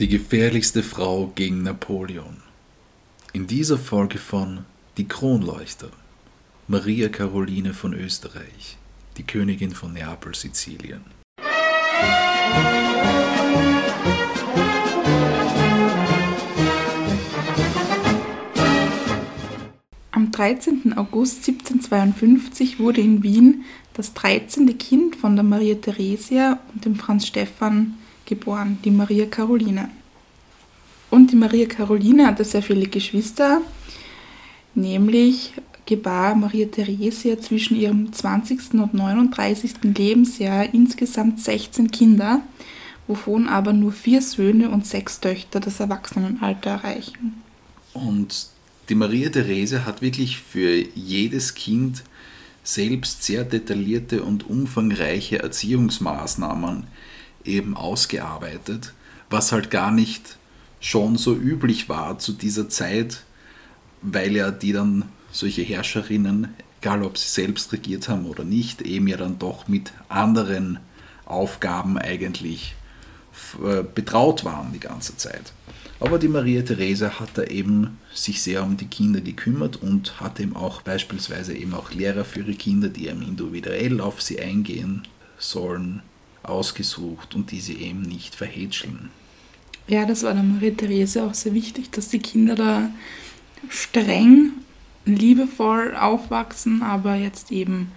Die gefährlichste Frau gegen Napoleon. In dieser Folge von Die Kronleuchter. Maria Caroline von Österreich, die Königin von Neapel, Sizilien. Am 13. August 1752 wurde in Wien das 13. Kind von der Maria Theresia und dem Franz Stephan geboren, die Maria Caroline. Und die Maria Caroline hatte sehr viele Geschwister, nämlich gebar Maria Theresia zwischen ihrem 20. und 39. Lebensjahr insgesamt 16 Kinder, wovon aber nur vier Söhne und sechs Töchter das Erwachsenenalter erreichen. Und die Maria Therese hat wirklich für jedes Kind selbst sehr detaillierte und umfangreiche Erziehungsmaßnahmen eben ausgearbeitet, was halt gar nicht schon so üblich war zu dieser Zeit, weil ja die dann solche Herrscherinnen, egal ob sie selbst regiert haben oder nicht, eben ja dann doch mit anderen Aufgaben eigentlich äh, betraut waren die ganze Zeit. Aber die Maria Therese hat da eben sich sehr um die Kinder gekümmert und hat eben auch beispielsweise eben auch Lehrer für ihre Kinder, die eben individuell auf sie eingehen sollen, ausgesucht und die sie eben nicht verhätscheln. Ja, das war der Maria Therese auch sehr wichtig, dass die Kinder da streng, liebevoll aufwachsen, aber jetzt eben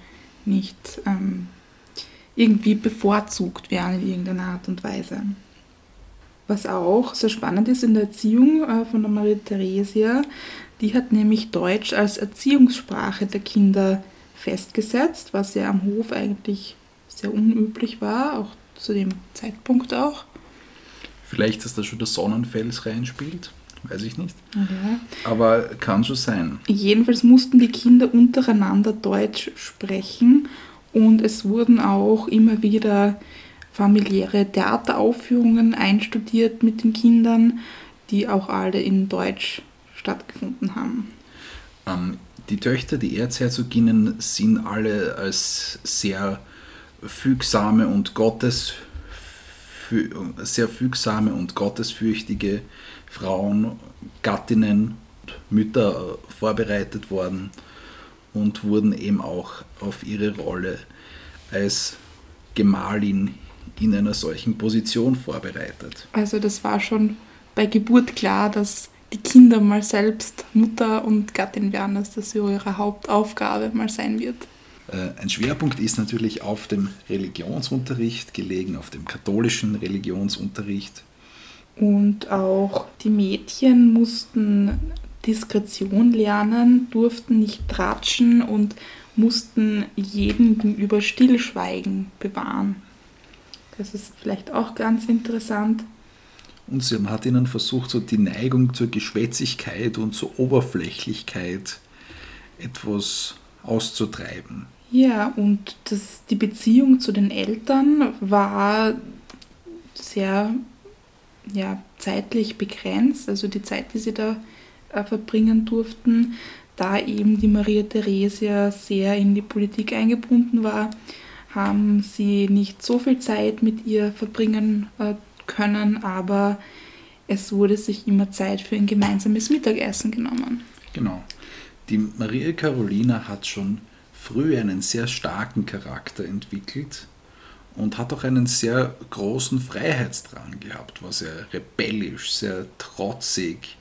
nicht ähm, irgendwie bevorzugt werden in irgendeiner Art und Weise. Was auch sehr spannend ist in der Erziehung äh, von der Maria Theresia, die hat nämlich Deutsch als Erziehungssprache der Kinder festgesetzt, was ja am Hof eigentlich sehr unüblich war, auch zu dem Zeitpunkt auch. Vielleicht, dass da schon der Sonnenfels reinspielt, weiß ich nicht. Ja. Aber kann schon sein. Jedenfalls mussten die Kinder untereinander Deutsch sprechen und es wurden auch immer wieder familiäre Theateraufführungen einstudiert mit den Kindern, die auch alle in Deutsch stattgefunden haben. Ähm, die Töchter, die Erzherzoginnen, sind alle als sehr fügsame und Gottes sehr fügsame und gottesfürchtige Frauen, Gattinnen, Mütter vorbereitet worden und wurden eben auch auf ihre Rolle als Gemahlin in einer solchen Position vorbereitet. Also das war schon bei Geburt klar, dass die Kinder mal selbst Mutter und Gattin werden, dass das ihre Hauptaufgabe mal sein wird. Äh, ein Schwerpunkt ist natürlich auf dem Religionsunterricht gelegen, auf dem katholischen Religionsunterricht. Und auch die Mädchen mussten Diskretion lernen, durften nicht tratschen und mussten jedem gegenüber Stillschweigen bewahren. Das ist vielleicht auch ganz interessant. Und sie hat ihnen versucht, so die Neigung zur Geschwätzigkeit und zur Oberflächlichkeit etwas auszutreiben. Ja, und das, die Beziehung zu den Eltern war sehr ja, zeitlich begrenzt, also die Zeit, die sie da äh, verbringen durften, da eben die Maria Theresia sehr in die Politik eingebunden war, haben sie nicht so viel Zeit mit ihr verbringen äh, können, aber es wurde sich immer Zeit für ein gemeinsames Mittagessen genommen. Genau. Die Maria Carolina hat schon früh einen sehr starken Charakter entwickelt und hat auch einen sehr großen Freiheitsdrang gehabt, war sehr rebellisch, sehr trotzig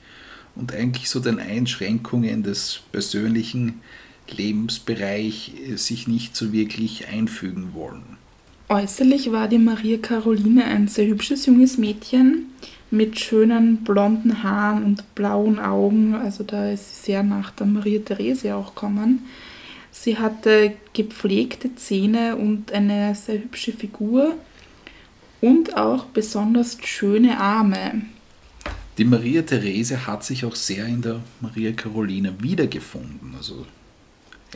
und eigentlich so den Einschränkungen des persönlichen Lebensbereich sich nicht so wirklich einfügen wollen. Äußerlich war die Maria Caroline ein sehr hübsches junges Mädchen mit schönen blonden Haaren und blauen Augen. Also da ist sie sehr nach der Maria Therese auch kommen. Sie hatte gepflegte Zähne und eine sehr hübsche Figur und auch besonders schöne Arme. Die Maria Therese hat sich auch sehr in der Maria Caroline wiedergefunden. Also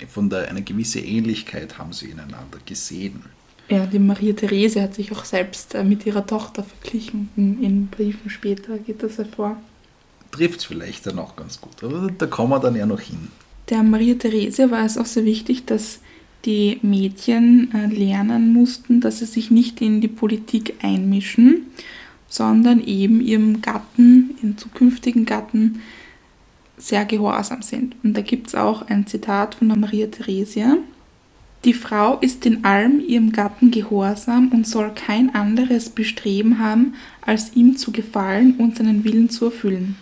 von der eine gewisse Ähnlichkeit haben sie ineinander gesehen. Ja, die Maria Therese hat sich auch selbst äh, mit ihrer Tochter verglichen. In, in Briefen später geht das hervor. Trifft es vielleicht dann auch ganz gut, aber da kommen wir dann ja noch hin. Der Maria Therese war es auch sehr wichtig, dass die Mädchen äh, lernen mussten, dass sie sich nicht in die Politik einmischen sondern eben ihrem Gatten, ihrem zukünftigen Gatten, sehr gehorsam sind. Und da gibt es auch ein Zitat von der Maria Theresia. Die Frau ist in allem ihrem Gatten gehorsam und soll kein anderes Bestreben haben, als ihm zu gefallen und seinen Willen zu erfüllen.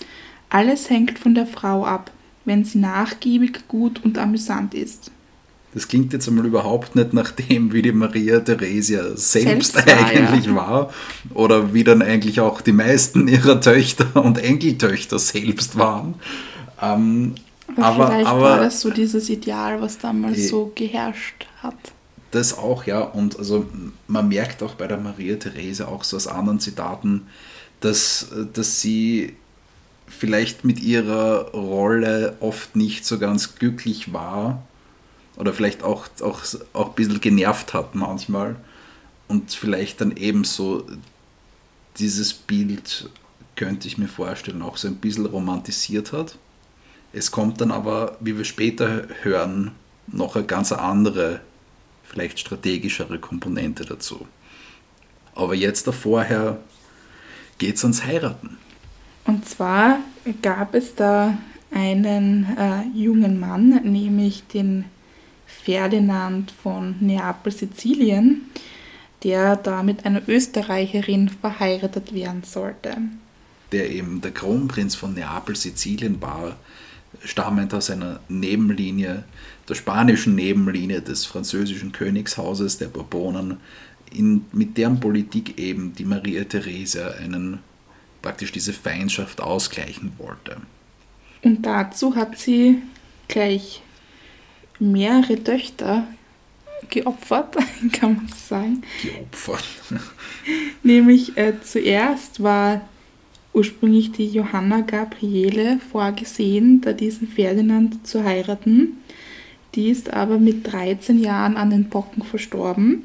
Alles hängt von der Frau ab, wenn sie nachgiebig, gut und amüsant ist. Das klingt jetzt einmal überhaupt nicht nach dem, wie die Maria Theresia selbst, selbst war, eigentlich ja. war oder wie dann eigentlich auch die meisten ihrer Töchter und Enkeltöchter selbst waren. Ähm, aber, aber, vielleicht aber, war das so dieses Ideal, was damals äh, so geherrscht hat. Das auch, ja. Und also man merkt auch bei der Maria Therese auch so aus anderen Zitaten, dass, dass sie vielleicht mit ihrer Rolle oft nicht so ganz glücklich war oder vielleicht auch, auch, auch ein bisschen genervt hat manchmal und vielleicht dann ebenso dieses Bild, könnte ich mir vorstellen, auch so ein bisschen romantisiert hat. Es kommt dann aber, wie wir später hören, noch eine ganz andere, vielleicht strategischere Komponente dazu. Aber jetzt da vorher geht es ans Heiraten. Und zwar gab es da einen äh, jungen Mann, nämlich den Ferdinand von Neapel-Sizilien, der da mit einer Österreicherin verheiratet werden sollte. Der eben der Kronprinz von Neapel-Sizilien war, stammend aus einer Nebenlinie, der spanischen Nebenlinie des französischen Königshauses der Bourbonen, in, mit deren Politik eben die Maria Theresia einen, praktisch diese Feindschaft ausgleichen wollte. Und dazu hat sie gleich mehrere Töchter geopfert, kann man sagen. Geopfert. Nämlich äh, zuerst war ursprünglich die Johanna Gabriele vorgesehen, da diesen Ferdinand zu heiraten. Die ist aber mit 13 Jahren an den Pocken verstorben.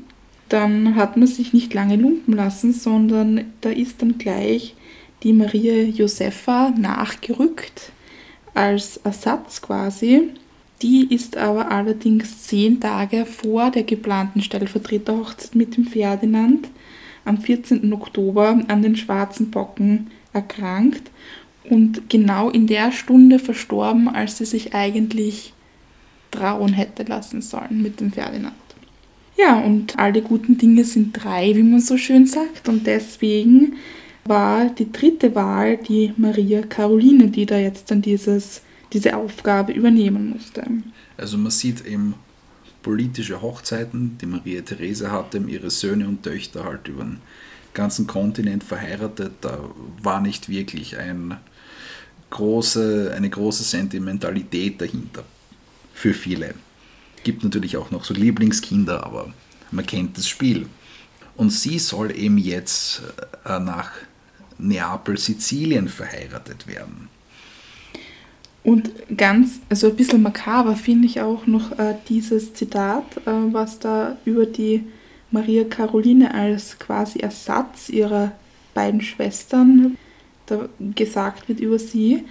Dann hat man sich nicht lange lumpen lassen, sondern da ist dann gleich die Maria Josefa nachgerückt als Ersatz quasi. Die ist aber allerdings zehn Tage vor der geplanten Stellvertreterhochzeit mit dem Ferdinand am 14. Oktober an den schwarzen Pocken erkrankt und genau in der Stunde verstorben, als sie sich eigentlich trauen hätte lassen sollen mit dem Ferdinand. Ja, und alle guten Dinge sind drei, wie man so schön sagt, und deswegen war die dritte Wahl die Maria Caroline, die da jetzt dann dieses, diese Aufgabe übernehmen musste. Also man sieht eben politische Hochzeiten, die Maria Therese hatte, ihre Söhne und Töchter halt über den ganzen Kontinent verheiratet, da war nicht wirklich ein große, eine große Sentimentalität dahinter. Für viele. Gibt natürlich auch noch so Lieblingskinder, aber man kennt das Spiel. Und sie soll eben jetzt äh, nach Neapel, Sizilien verheiratet werden. Und ganz, also ein bisschen makaber finde ich auch noch äh, dieses Zitat, äh, was da über die Maria Caroline als quasi Ersatz ihrer beiden Schwestern gesagt wird über sie,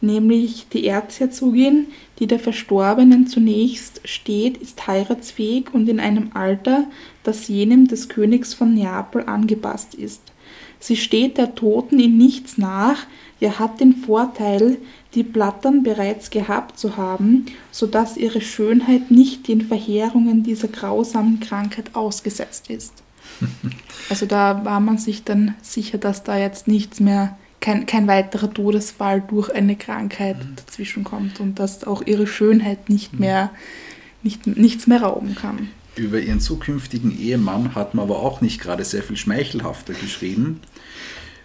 nämlich die Erzherzogin, die der Verstorbenen zunächst steht, ist heiratsfähig und in einem Alter, das jenem des Königs von Neapel angepasst ist. Sie steht der Toten in nichts nach, ja hat den Vorteil, die Blattern bereits gehabt zu haben, so dass ihre Schönheit nicht den Verheerungen dieser grausamen Krankheit ausgesetzt ist. Also da war man sich dann sicher, dass da jetzt nichts mehr, kein, kein weiterer Todesfall durch eine Krankheit mhm. dazwischen kommt und dass auch ihre Schönheit nicht mhm. mehr, nicht, nichts mehr rauben kann. Über ihren zukünftigen Ehemann hat man aber auch nicht gerade sehr viel schmeichelhafter geschrieben.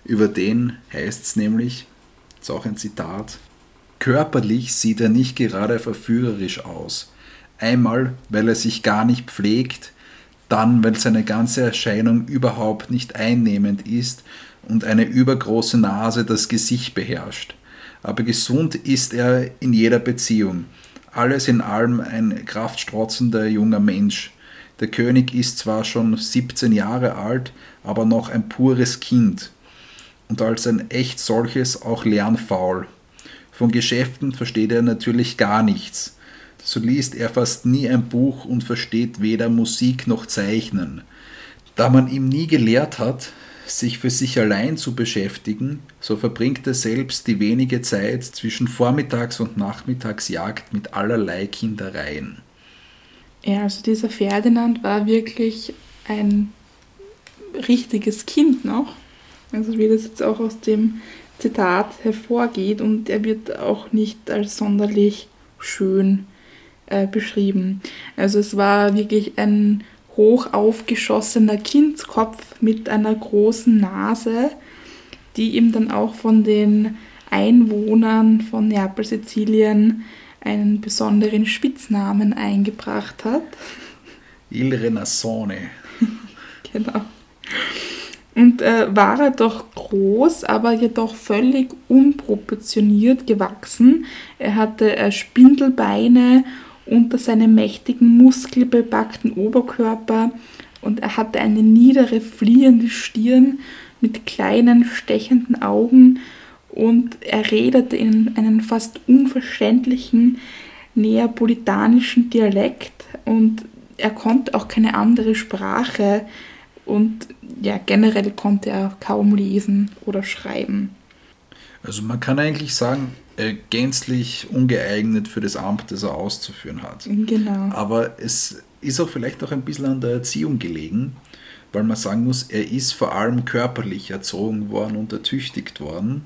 Über den heißt es nämlich, ist auch ein Zitat, Körperlich sieht er nicht gerade verführerisch aus. Einmal, weil er sich gar nicht pflegt, dann, weil seine ganze Erscheinung überhaupt nicht einnehmend ist und eine übergroße Nase das Gesicht beherrscht. Aber gesund ist er in jeder Beziehung. Alles in allem ein kraftstrotzender junger Mensch. Der König ist zwar schon 17 Jahre alt, aber noch ein pures Kind und als ein echt solches auch lernfaul. Von Geschäften versteht er natürlich gar nichts. So liest er fast nie ein Buch und versteht weder Musik noch Zeichnen. Da man ihm nie gelehrt hat, sich für sich allein zu beschäftigen, so verbringt er selbst die wenige Zeit zwischen Vormittags- und Nachmittagsjagd mit allerlei Kindereien. Ja, also dieser Ferdinand war wirklich ein richtiges Kind noch. Also wie das jetzt auch aus dem Zitat hervorgeht und er wird auch nicht als sonderlich schön äh, beschrieben. Also es war wirklich ein hoch aufgeschossener Kindskopf mit einer großen Nase, die ihm dann auch von den Einwohnern von Neapel, Sizilien einen besonderen Spitznamen eingebracht hat. Il Renassone. genau. Und äh, war er doch groß, aber jedoch völlig unproportioniert gewachsen. Er hatte äh, Spindelbeine unter seinem mächtigen muskelbepackten Oberkörper und er hatte eine niedere, fliehende Stirn mit kleinen, stechenden Augen und er redete in einen fast unverständlichen neapolitanischen Dialekt und er konnte auch keine andere Sprache und ja, generell konnte er kaum lesen oder schreiben. Also man kann eigentlich sagen, äh, gänzlich ungeeignet für das Amt, das er auszuführen hat. Genau. Aber es ist auch vielleicht auch ein bisschen an der Erziehung gelegen, weil man sagen muss, er ist vor allem körperlich erzogen worden und ertüchtigt worden.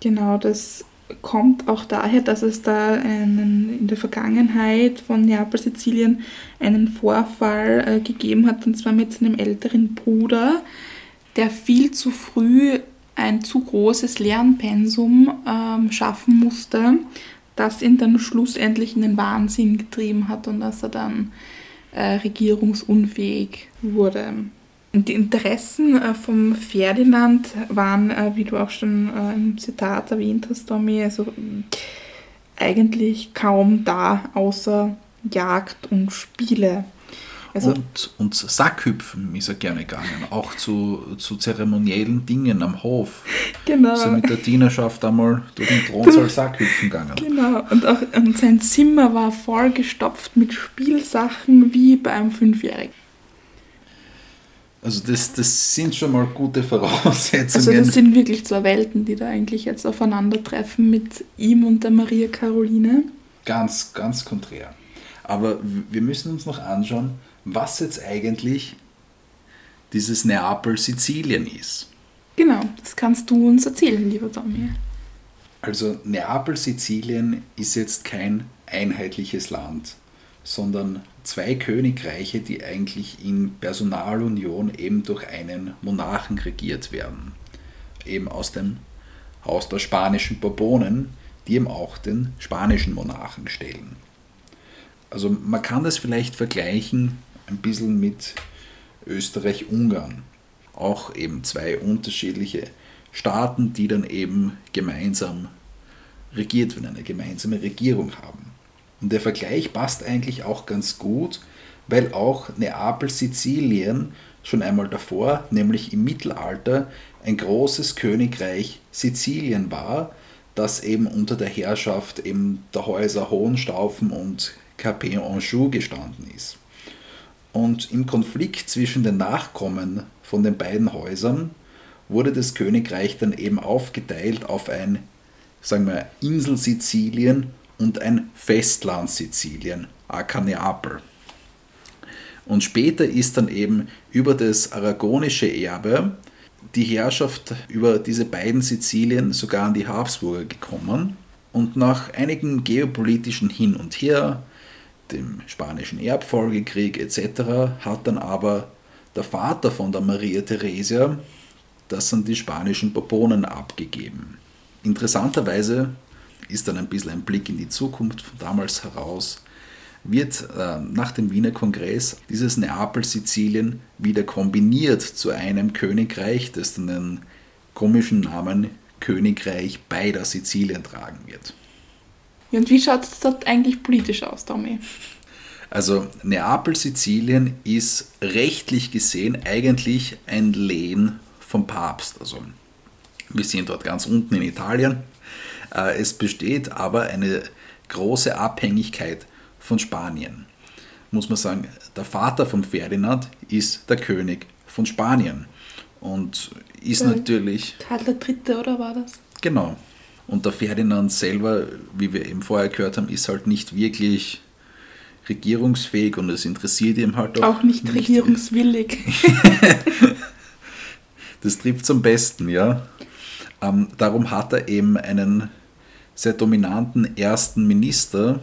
Genau, das kommt auch daher, dass es da einen, in der Vergangenheit von Neapel, Sizilien einen Vorfall äh, gegeben hat, und zwar mit seinem älteren Bruder, der viel zu früh ein zu großes Lernpensum ähm, schaffen musste, das ihn dann schlussendlich in den Wahnsinn getrieben hat und dass er dann äh, regierungsunfähig wurde. Die Interessen äh, vom Ferdinand waren, äh, wie du auch schon äh, im Zitat erwähnt hast, Tommy, also eigentlich kaum da, außer Jagd und Spiele. Also, und, und Sackhüpfen ist er gerne gegangen, auch zu, zu zeremoniellen Dingen am Hof. Genau. Ist er mit der Dienerschaft einmal durch den Thronsaal Sackhüpfen gegangen. Genau, und auch und sein Zimmer war vollgestopft mit Spielsachen wie bei einem Fünfjährigen. Also das, das sind schon mal gute Voraussetzungen. Also das sind wirklich zwei Welten, die da eigentlich jetzt aufeinandertreffen mit ihm und der Maria Caroline. Ganz, ganz konträr. Aber wir müssen uns noch anschauen, was jetzt eigentlich dieses Neapel-Sizilien ist. Genau, das kannst du uns erzählen, lieber Tommy. Also Neapel-Sizilien ist jetzt kein einheitliches Land, sondern zwei Königreiche, die eigentlich in Personalunion eben durch einen Monarchen regiert werden. Eben aus dem Haus der spanischen Bourbonen, die eben auch den spanischen Monarchen stellen. Also man kann das vielleicht vergleichen ein bisschen mit Österreich-Ungarn. Auch eben zwei unterschiedliche Staaten, die dann eben gemeinsam regiert werden, eine gemeinsame Regierung haben. Und der Vergleich passt eigentlich auch ganz gut, weil auch Neapel-Sizilien schon einmal davor, nämlich im Mittelalter, ein großes Königreich Sizilien war, das eben unter der Herrschaft eben der Häuser Hohenstaufen und Capet-Anjou gestanden ist. Und im Konflikt zwischen den Nachkommen von den beiden Häusern wurde das Königreich dann eben aufgeteilt auf ein, sagen wir, Insel Sizilien und ein Festland Sizilien, aka Neapel. Und später ist dann eben über das aragonische Erbe die Herrschaft über diese beiden Sizilien sogar an die Habsburger gekommen. Und nach einigen geopolitischen Hin und Her, dem spanischen Erbfolgekrieg etc., hat dann aber der Vater von der Maria Theresia das an die spanischen Bourbonen abgegeben. Interessanterweise ist dann ein bisschen ein Blick in die Zukunft von damals heraus, wird äh, nach dem Wiener Kongress dieses Neapel-Sizilien wieder kombiniert zu einem Königreich, das dann den komischen Namen Königreich beider Sizilien tragen wird. Ja, und wie schaut es dort eigentlich politisch aus, Tommy? Also Neapel-Sizilien ist rechtlich gesehen eigentlich ein Lehen vom Papst. Also wir sind dort ganz unten in Italien. Äh, es besteht aber eine große Abhängigkeit von Spanien. Muss man sagen, der Vater von Ferdinand ist der König von Spanien. und ist Der natürlich. Karl der Dritte, oder war das? Genau. Und der Ferdinand selber, wie wir eben vorher gehört haben, ist halt nicht wirklich regierungsfähig und es interessiert ihn halt Auch nicht regierungswillig. Das trifft zum Besten, ja. Ähm, darum hat er eben einen sehr dominanten ersten Minister,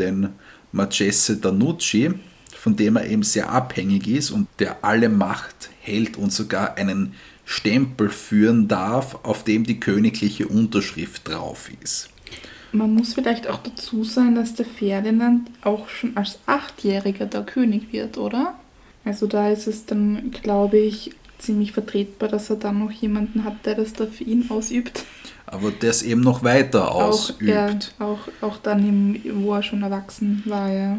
den Marchese Danucci, von dem er eben sehr abhängig ist und der alle Macht hält und sogar einen Stempel führen darf, auf dem die königliche Unterschrift drauf ist. Man muss vielleicht auch dazu sagen, dass der Ferdinand auch schon als Achtjähriger der König wird, oder? Also da ist es dann, glaube ich, ziemlich vertretbar, dass er dann noch jemanden hat, der das da für ihn ausübt. Aber der es eben noch weiter ausübt. Auch, ja, auch, auch dann, im, wo er schon erwachsen war, ja.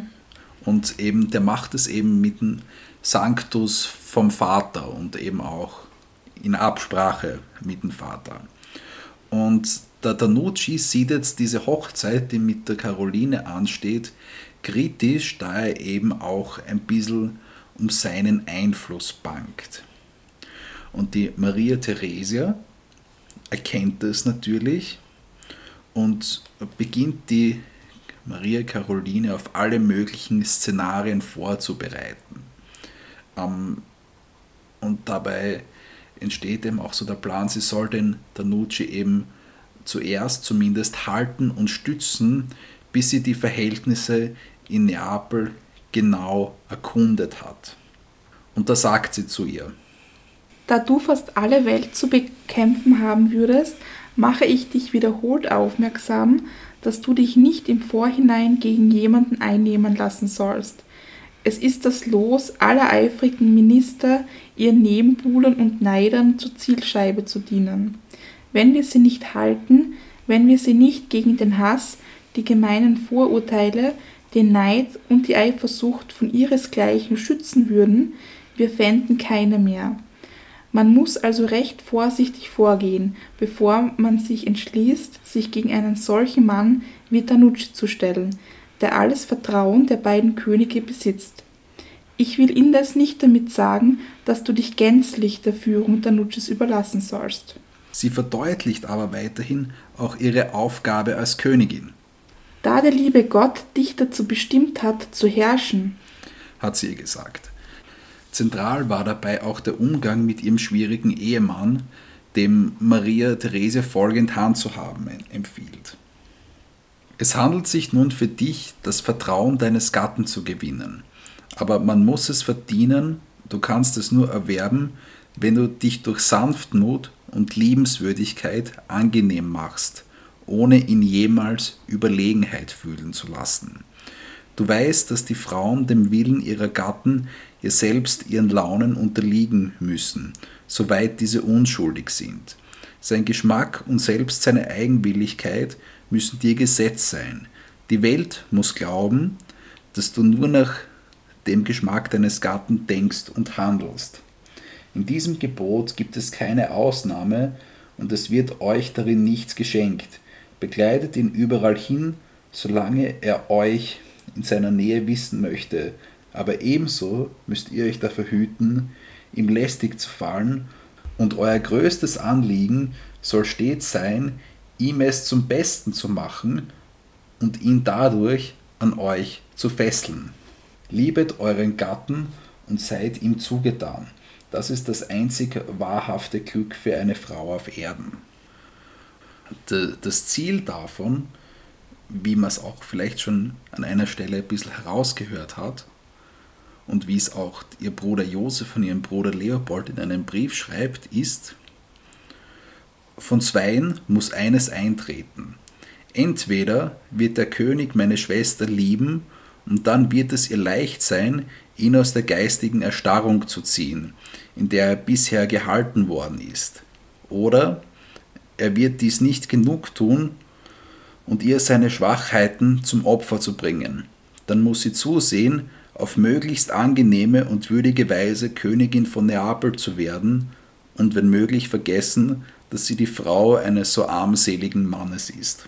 Und eben, der macht es eben mit dem Sanctus vom Vater und eben auch in Absprache mit dem Vater. Und der Danucci sieht jetzt diese Hochzeit, die mit der Caroline ansteht, kritisch, da er eben auch ein bisschen um seinen Einfluss bangt. Und die Maria Theresia erkennt das natürlich und beginnt die Maria Caroline auf alle möglichen Szenarien vorzubereiten. Ähm, und dabei entsteht eben auch so der Plan, sie soll den Danucci eben zuerst zumindest halten und stützen, bis sie die Verhältnisse in Neapel genau erkundet hat. Und da sagt sie zu ihr, da du fast alle Welt zu bekämpfen haben würdest, mache ich dich wiederholt aufmerksam, dass du dich nicht im Vorhinein gegen jemanden einnehmen lassen sollst. Es ist das Los aller eifrigen Minister, ihren Nebenbuhlern und Neidern zur Zielscheibe zu dienen. Wenn wir sie nicht halten, wenn wir sie nicht gegen den Hass, die gemeinen Vorurteile, den Neid und die Eifersucht von ihresgleichen schützen würden, wir fänden keine mehr. Man muss also recht vorsichtig vorgehen, bevor man sich entschließt, sich gegen einen solchen Mann wie Tanucci zu stellen, der alles Vertrauen der beiden Könige besitzt. Ich will indes nicht damit sagen, dass du dich gänzlich der Führung Tanuccis überlassen sollst. Sie verdeutlicht aber weiterhin auch ihre Aufgabe als Königin. Da der liebe Gott dich dazu bestimmt hat, zu herrschen, hat sie ihr gesagt. Zentral war dabei auch der Umgang mit ihrem schwierigen Ehemann, dem Maria Therese folgend handzuhaben empfiehlt. Es handelt sich nun für dich, das Vertrauen deines Gatten zu gewinnen. Aber man muss es verdienen, du kannst es nur erwerben, wenn du dich durch Sanftmut und Liebenswürdigkeit angenehm machst, ohne ihn jemals Überlegenheit fühlen zu lassen. Du weißt, dass die Frauen dem Willen ihrer Gatten ihr selbst ihren Launen unterliegen müssen, soweit diese unschuldig sind. Sein Geschmack und selbst seine Eigenwilligkeit müssen dir Gesetz sein. Die Welt muss glauben, dass du nur nach dem Geschmack deines Gatten denkst und handelst. In diesem Gebot gibt es keine Ausnahme und es wird euch darin nichts geschenkt. Begleitet ihn überall hin, solange er euch in seiner Nähe wissen möchte, aber ebenso müsst ihr euch dafür hüten, ihm lästig zu fallen, und euer größtes Anliegen soll stets sein, ihm es zum Besten zu machen und ihn dadurch an euch zu fesseln. Liebet euren Gatten und seid ihm zugetan. Das ist das einzig wahrhafte Glück für eine Frau auf Erden. Das Ziel davon, wie man es auch vielleicht schon an einer Stelle ein bisschen herausgehört hat, und wie es auch ihr Bruder Josef von ihrem Bruder Leopold in einem Brief schreibt, ist, von zweien muss eines eintreten. Entweder wird der König meine Schwester lieben, und dann wird es ihr leicht sein, ihn aus der geistigen Erstarrung zu ziehen, in der er bisher gehalten worden ist. Oder er wird dies nicht genug tun und ihr seine Schwachheiten zum Opfer zu bringen. Dann muss sie zusehen, auf möglichst angenehme und würdige Weise Königin von Neapel zu werden und wenn möglich vergessen, dass sie die Frau eines so armseligen Mannes ist.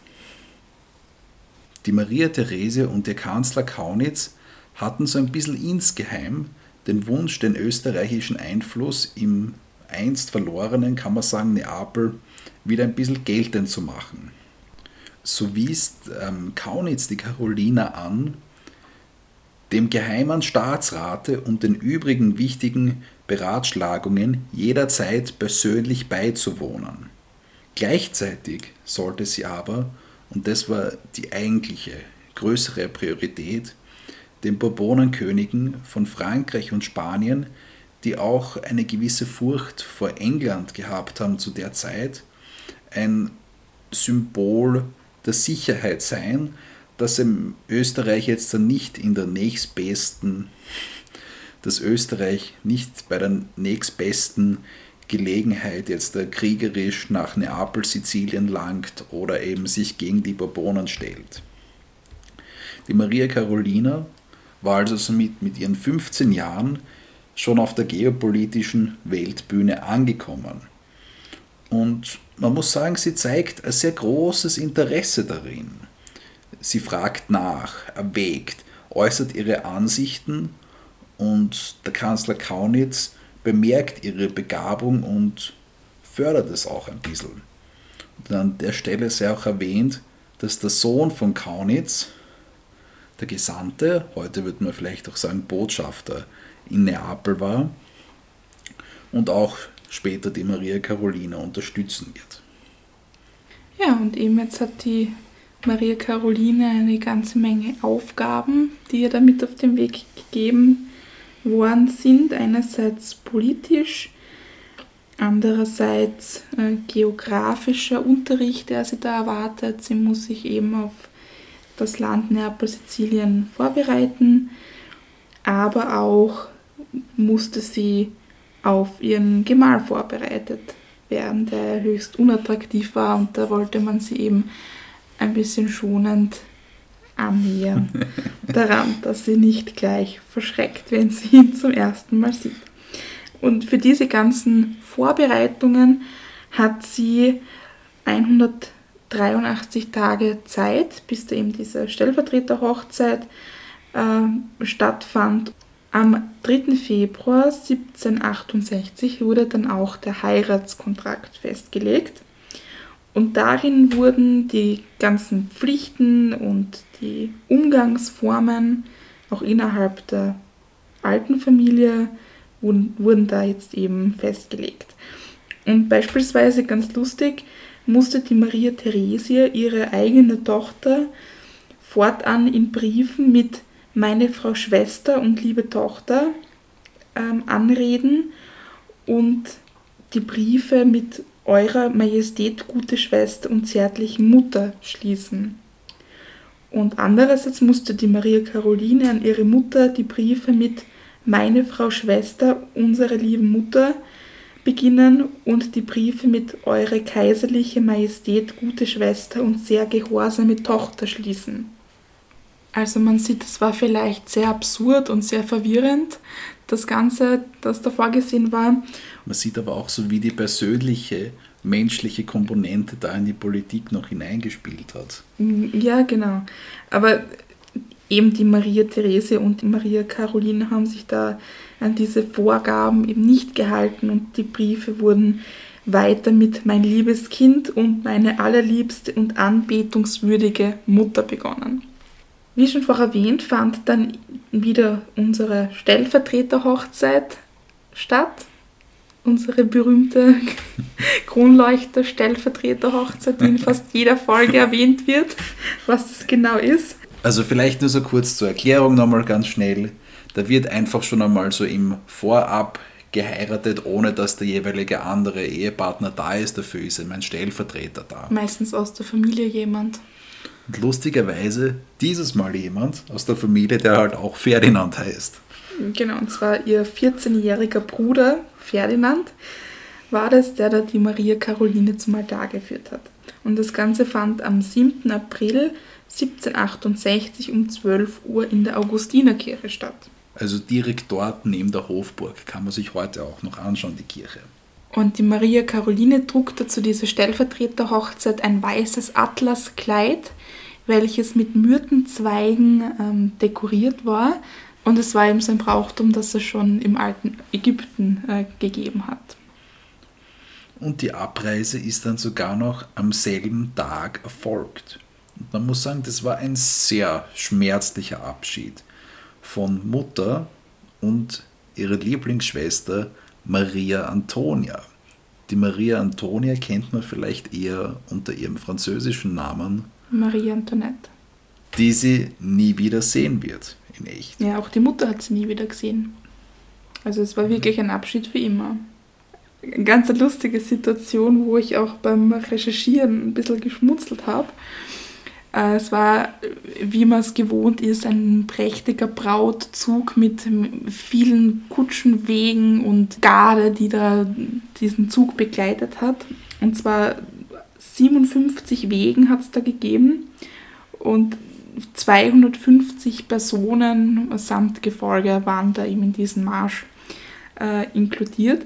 Die Maria Therese und der Kanzler Kaunitz hatten so ein bisschen insgeheim den Wunsch, den österreichischen Einfluss im einst verlorenen, kann man sagen, Neapel wieder ein bisschen geltend zu machen. So wies ähm, Kaunitz die Caroliner an, dem geheimen Staatsrate und den übrigen wichtigen Beratschlagungen jederzeit persönlich beizuwohnen. Gleichzeitig sollte sie aber, und das war die eigentliche größere Priorität, den Bourbonenkönigen von Frankreich und Spanien, die auch eine gewisse Furcht vor England gehabt haben zu der Zeit, ein Symbol der Sicherheit sein, dass Österreich jetzt nicht in der nächstbesten, dass Österreich nicht bei der nächstbesten Gelegenheit jetzt kriegerisch nach Neapel, Sizilien langt oder eben sich gegen die Bourbonen stellt. Die Maria Carolina war also somit mit ihren 15 Jahren schon auf der geopolitischen Weltbühne angekommen. Und man muss sagen, sie zeigt ein sehr großes Interesse darin. Sie fragt nach, erwägt, äußert ihre Ansichten und der Kanzler Kaunitz bemerkt ihre Begabung und fördert es auch ein bisschen. Und an der Stelle sei auch erwähnt, dass der Sohn von Kaunitz, der Gesandte, heute würde man vielleicht auch sagen Botschafter in Neapel war und auch später die Maria Carolina unterstützen wird. Ja, und eben jetzt hat die Maria Caroline eine ganze Menge Aufgaben, die ihr damit auf den Weg gegeben worden sind. Einerseits politisch, andererseits äh, geografischer Unterricht, der sie da erwartet. Sie muss sich eben auf das Land Neapel, Sizilien vorbereiten, aber auch musste sie auf ihren Gemahl vorbereitet werden, der höchst unattraktiv war und da wollte man sie eben ein bisschen schonend annähern daran, dass sie nicht gleich verschreckt, wenn sie ihn zum ersten Mal sieht. Und für diese ganzen Vorbereitungen hat sie 183 Tage Zeit, bis da eben diese Stellvertreterhochzeit äh, stattfand. Am 3. Februar 1768 wurde dann auch der Heiratskontrakt festgelegt. Und darin wurden die ganzen Pflichten und die Umgangsformen auch innerhalb der alten Familie wurden, da jetzt eben festgelegt. Und beispielsweise ganz lustig musste die Maria Theresia ihre eigene Tochter fortan in Briefen mit meine Frau Schwester und liebe Tochter ähm, anreden und die Briefe mit Eurer Majestät gute Schwester und zärtlichen Mutter schließen. Und andererseits musste die Maria Caroline an ihre Mutter die Briefe mit Meine Frau Schwester, unsere liebe Mutter beginnen und die Briefe mit Eure kaiserliche Majestät, gute Schwester und sehr gehorsame Tochter schließen. Also man sieht, es war vielleicht sehr absurd und sehr verwirrend, das Ganze, das da vorgesehen war. Man sieht aber auch so, wie die persönliche, menschliche Komponente da in die Politik noch hineingespielt hat. Mm, ja, genau. Aber eben die Maria Therese und die Maria Caroline haben sich da an diese Vorgaben eben nicht gehalten und die Briefe wurden weiter mit mein liebes Kind und meine allerliebste und anbetungswürdige Mutter begonnen. Wie schon vorher erwähnt, fand dann wieder unsere Stellvertreterhochzeit statt. Unsere berühmte Kronleuchter-Stellvertreterhochzeit, die in fast jeder Folge erwähnt wird, was das genau ist. Also vielleicht nur so kurz zur Erklärung nochmal ganz schnell. Da wird einfach schon einmal so im Vorab geheiratet, ohne dass der jeweilige andere Ehepartner da ist. Dafür ist eben ein Stellvertreter da. Meistens aus der Familie jemand. Und lustigerweise dieses Mal jemand aus der Familie, der halt auch Ferdinand heißt. Genau, und zwar ihr 14-jähriger Bruder Ferdinand war das, der da die Maria Caroline zum Altar geführt hat. Und das Ganze fand am 7. April 1768 um 12 Uhr in der Augustinerkirche statt. Also direkt dort neben der Hofburg kann man sich heute auch noch anschauen, die Kirche. Und die Maria Caroline trug dazu diese Stellvertreterhochzeit ein weißes Atlaskleid, welches mit Myrtenzweigen ähm, dekoriert war. Und es war eben so ein Brauchtum, das es schon im alten Ägypten äh, gegeben hat. und die Abreise ist dann sogar noch am selben Tag erfolgt. Und man muss sagen, das war ein sehr schmerzlicher Abschied von Mutter und ihrer Lieblingsschwester Maria Antonia. Die Maria Antonia kennt man vielleicht eher unter ihrem französischen Namen Marie Antoinette. Die sie nie wieder sehen wird, in echt. Ja, auch die Mutter hat sie nie wieder gesehen. Also es war wirklich ein Abschied für immer. Eine ganz lustige Situation, wo ich auch beim Recherchieren ein bisschen geschmunzelt habe. Äh, es war, wie man es gewohnt ist, ein prächtiger Brautzug mit vielen Kutschenwegen und Garde, die da diesen Zug begleitet hat. Und zwar 57 Wegen hat es da gegeben und 250 Personen samt Gefolge waren da eben in diesen Marsch äh, inkludiert.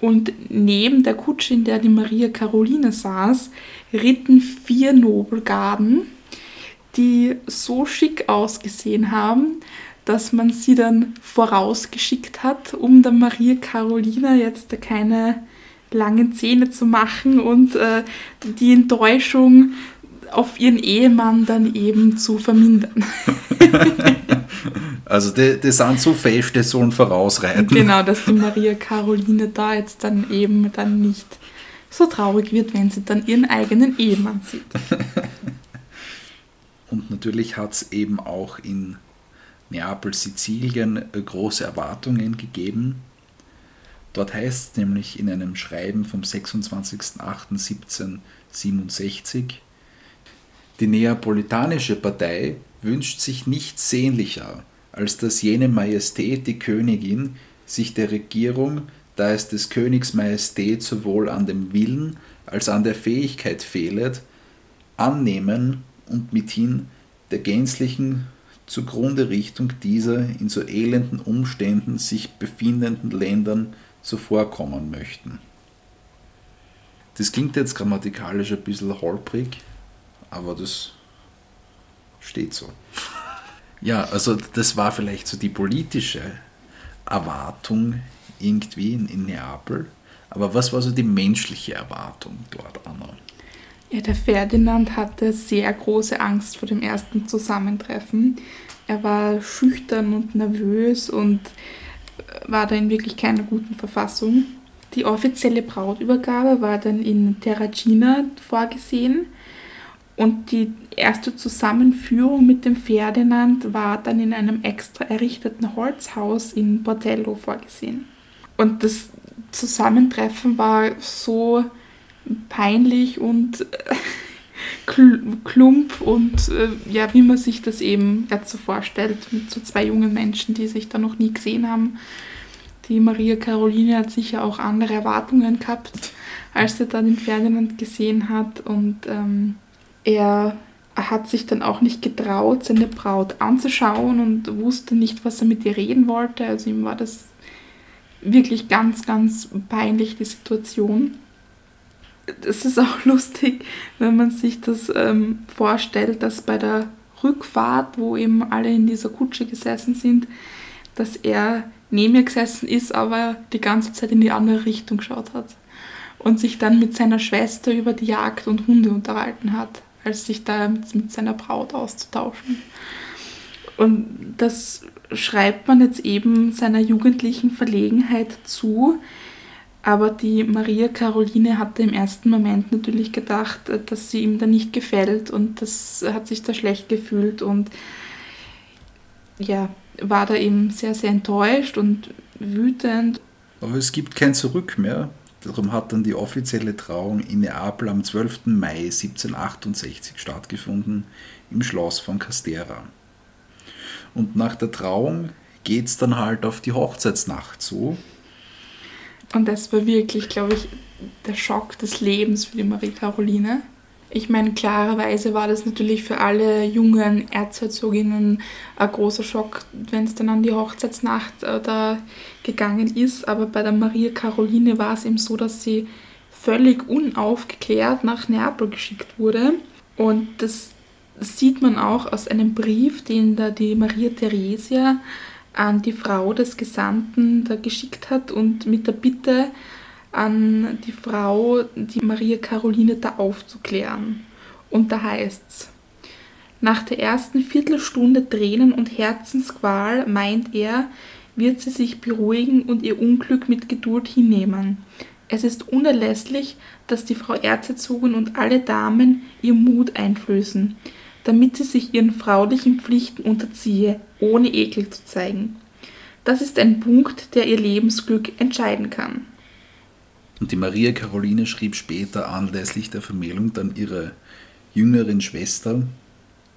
Und neben der Kutsche, in der die Maria Caroline saß, ritten vier Nobelgarden, die so schick ausgesehen haben, dass man sie dann vorausgeschickt hat, um der Maria Carolina jetzt keine langen Zähne zu machen und äh, die Enttäuschung auf ihren Ehemann dann eben zu vermindern. also die, die sind so fest, die sollen vorausreiten. Genau, dass die Maria Caroline da jetzt dann eben dann nicht so traurig wird, wenn sie dann ihren eigenen Ehemann sieht. Und natürlich hat es eben auch in Neapel, Sizilien äh, große Erwartungen gegeben. Dort heißt es nämlich in einem Schreiben vom 26.08.1767, die Neapolitanische Partei wünscht sich nichts sehnlicher, als dass jene Majestät, die Königin, sich der Regierung, da es des Königs Majestät sowohl an dem Willen als an der Fähigkeit fehlet, annehmen und mithin der gänzlichen zugrunde Richtung dieser in so elenden Umständen sich befindenden Ländern zuvorkommen möchten. Das klingt jetzt grammatikalisch ein bisschen holprig, aber das steht so. Ja, also das war vielleicht so die politische Erwartung irgendwie in, in Neapel. Aber was war so die menschliche Erwartung dort, Anna? Ja, der Ferdinand hatte sehr große Angst vor dem ersten Zusammentreffen. Er war schüchtern und nervös und war da in wirklich keiner guten Verfassung. Die offizielle Brautübergabe war dann in Terracina vorgesehen und die erste Zusammenführung mit dem Ferdinand war dann in einem extra errichteten Holzhaus in Bordello vorgesehen. Und das Zusammentreffen war so peinlich und äh, klump und äh, ja, wie man sich das eben jetzt so vorstellt, mit so zwei jungen Menschen, die sich da noch nie gesehen haben. Die Maria Caroline hat sicher auch andere Erwartungen gehabt, als sie dann den Ferdinand gesehen hat und ähm, er hat sich dann auch nicht getraut, seine Braut anzuschauen und wusste nicht, was er mit ihr reden wollte. Also ihm war das wirklich ganz, ganz peinlich, die Situation es ist auch lustig, wenn man sich das ähm, vorstellt, dass bei der Rückfahrt, wo eben alle in dieser Kutsche gesessen sind, dass er neben ihr gesessen ist, aber die ganze Zeit in die andere Richtung geschaut hat und sich dann mit seiner Schwester über die Jagd und Hunde unterhalten hat, als sich da mit, mit seiner Braut auszutauschen. Und das schreibt man jetzt eben seiner jugendlichen Verlegenheit zu, aber die Maria Caroline hatte im ersten Moment natürlich gedacht, äh, dass sie ihm da nicht gefällt und das hat sich da schlecht gefühlt und ja, war da eben sehr, sehr enttäuscht und wütend. Aber es gibt kein Zurück mehr. Darum hat dann die offizielle Trauung in Neapel am 12. Mai 1768 stattgefunden im Schloss von Castera. Und nach der Trauung geht es dann halt auf die Hochzeitsnacht zu. Und das war wirklich, glaube ich, der Schock des Lebens für die Marie Caroline. Ich meine, klarerweise war das natürlich für alle jungen Erzherzoginnen ein großer Schock, wenn es dann an die Hochzeitsnacht äh, da gegangen ist. Aber bei der Maria Caroline war es eben so, dass sie völlig unaufgeklärt nach Neapel geschickt wurde. Und das sieht man auch aus einem Brief, den da die Maria Theresia an die Frau des Gesandten da geschickt hat und mit der Bitte, an die Frau, die Maria Caroline da aufzuklären. Und da heißt's. Nach der ersten Viertelstunde Tränen und Herzensqual meint er, wird sie sich beruhigen und ihr Unglück mit Geduld hinnehmen. Es ist unerlässlich, dass die Frau Erzherzogin und alle Damen ihr Mut einflößen, damit sie sich ihren fraulichen Pflichten unterziehe, ohne Ekel zu zeigen. Das ist ein Punkt, der ihr Lebensglück entscheiden kann. Und die Maria Caroline schrieb später anlässlich der Vermählung dann ihrer jüngeren Schwester,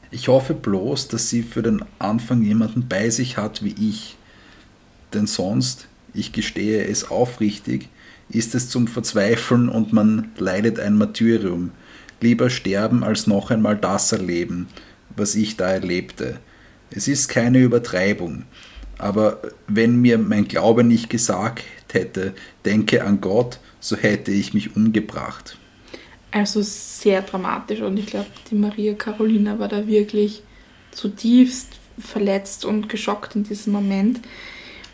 ich hoffe bloß, dass sie für den Anfang jemanden bei sich hat wie ich, denn sonst, ich gestehe es aufrichtig, ist es zum Verzweifeln und man leidet ein Martyrium. Lieber sterben, als noch einmal das erleben, was ich da erlebte. Es ist keine Übertreibung, aber wenn mir mein Glaube nicht gesagt hätte, denke an Gott, so hätte ich mich umgebracht. Also sehr dramatisch und ich glaube, die Maria Carolina war da wirklich zutiefst verletzt und geschockt in diesem Moment.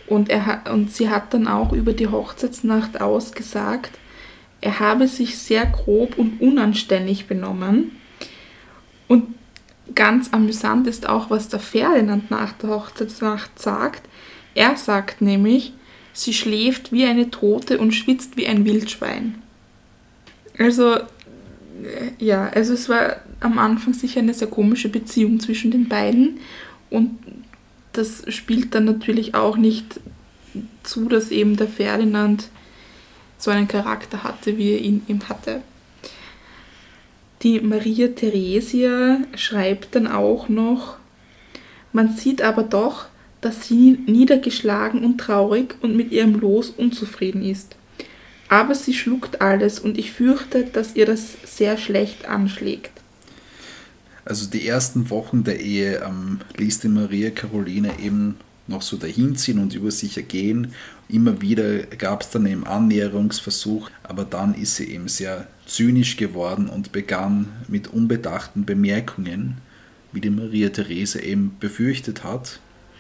Und, er, und sie hat dann auch über die Hochzeitsnacht ausgesagt, er habe sich sehr grob und unanständig benommen. Und ganz amüsant ist auch, was der Ferdinand nach der Hochzeitsnacht sagt. Er sagt nämlich, sie schläft wie eine Tote und schwitzt wie ein Wildschwein. Also, ja, also es war am Anfang sicher eine sehr komische Beziehung zwischen den beiden. Und das spielt dann natürlich auch nicht zu, dass eben der Ferdinand so einen Charakter hatte, wie er ihn eben hatte. Die Maria Theresia schreibt dann auch noch, man sieht aber doch, dass sie niedergeschlagen und traurig und mit ihrem Los unzufrieden ist. Aber sie schluckt alles und ich fürchte, dass ihr das sehr schlecht anschlägt. Also die ersten Wochen der Ehe ähm, ließ die Maria Caroline eben noch so dahinziehen und über sich ergehen. Immer wieder gab es dann eben Annäherungsversuch, aber dann ist sie eben sehr zynisch geworden und begann mit unbedachten Bemerkungen, wie die Maria Therese eben befürchtet hat.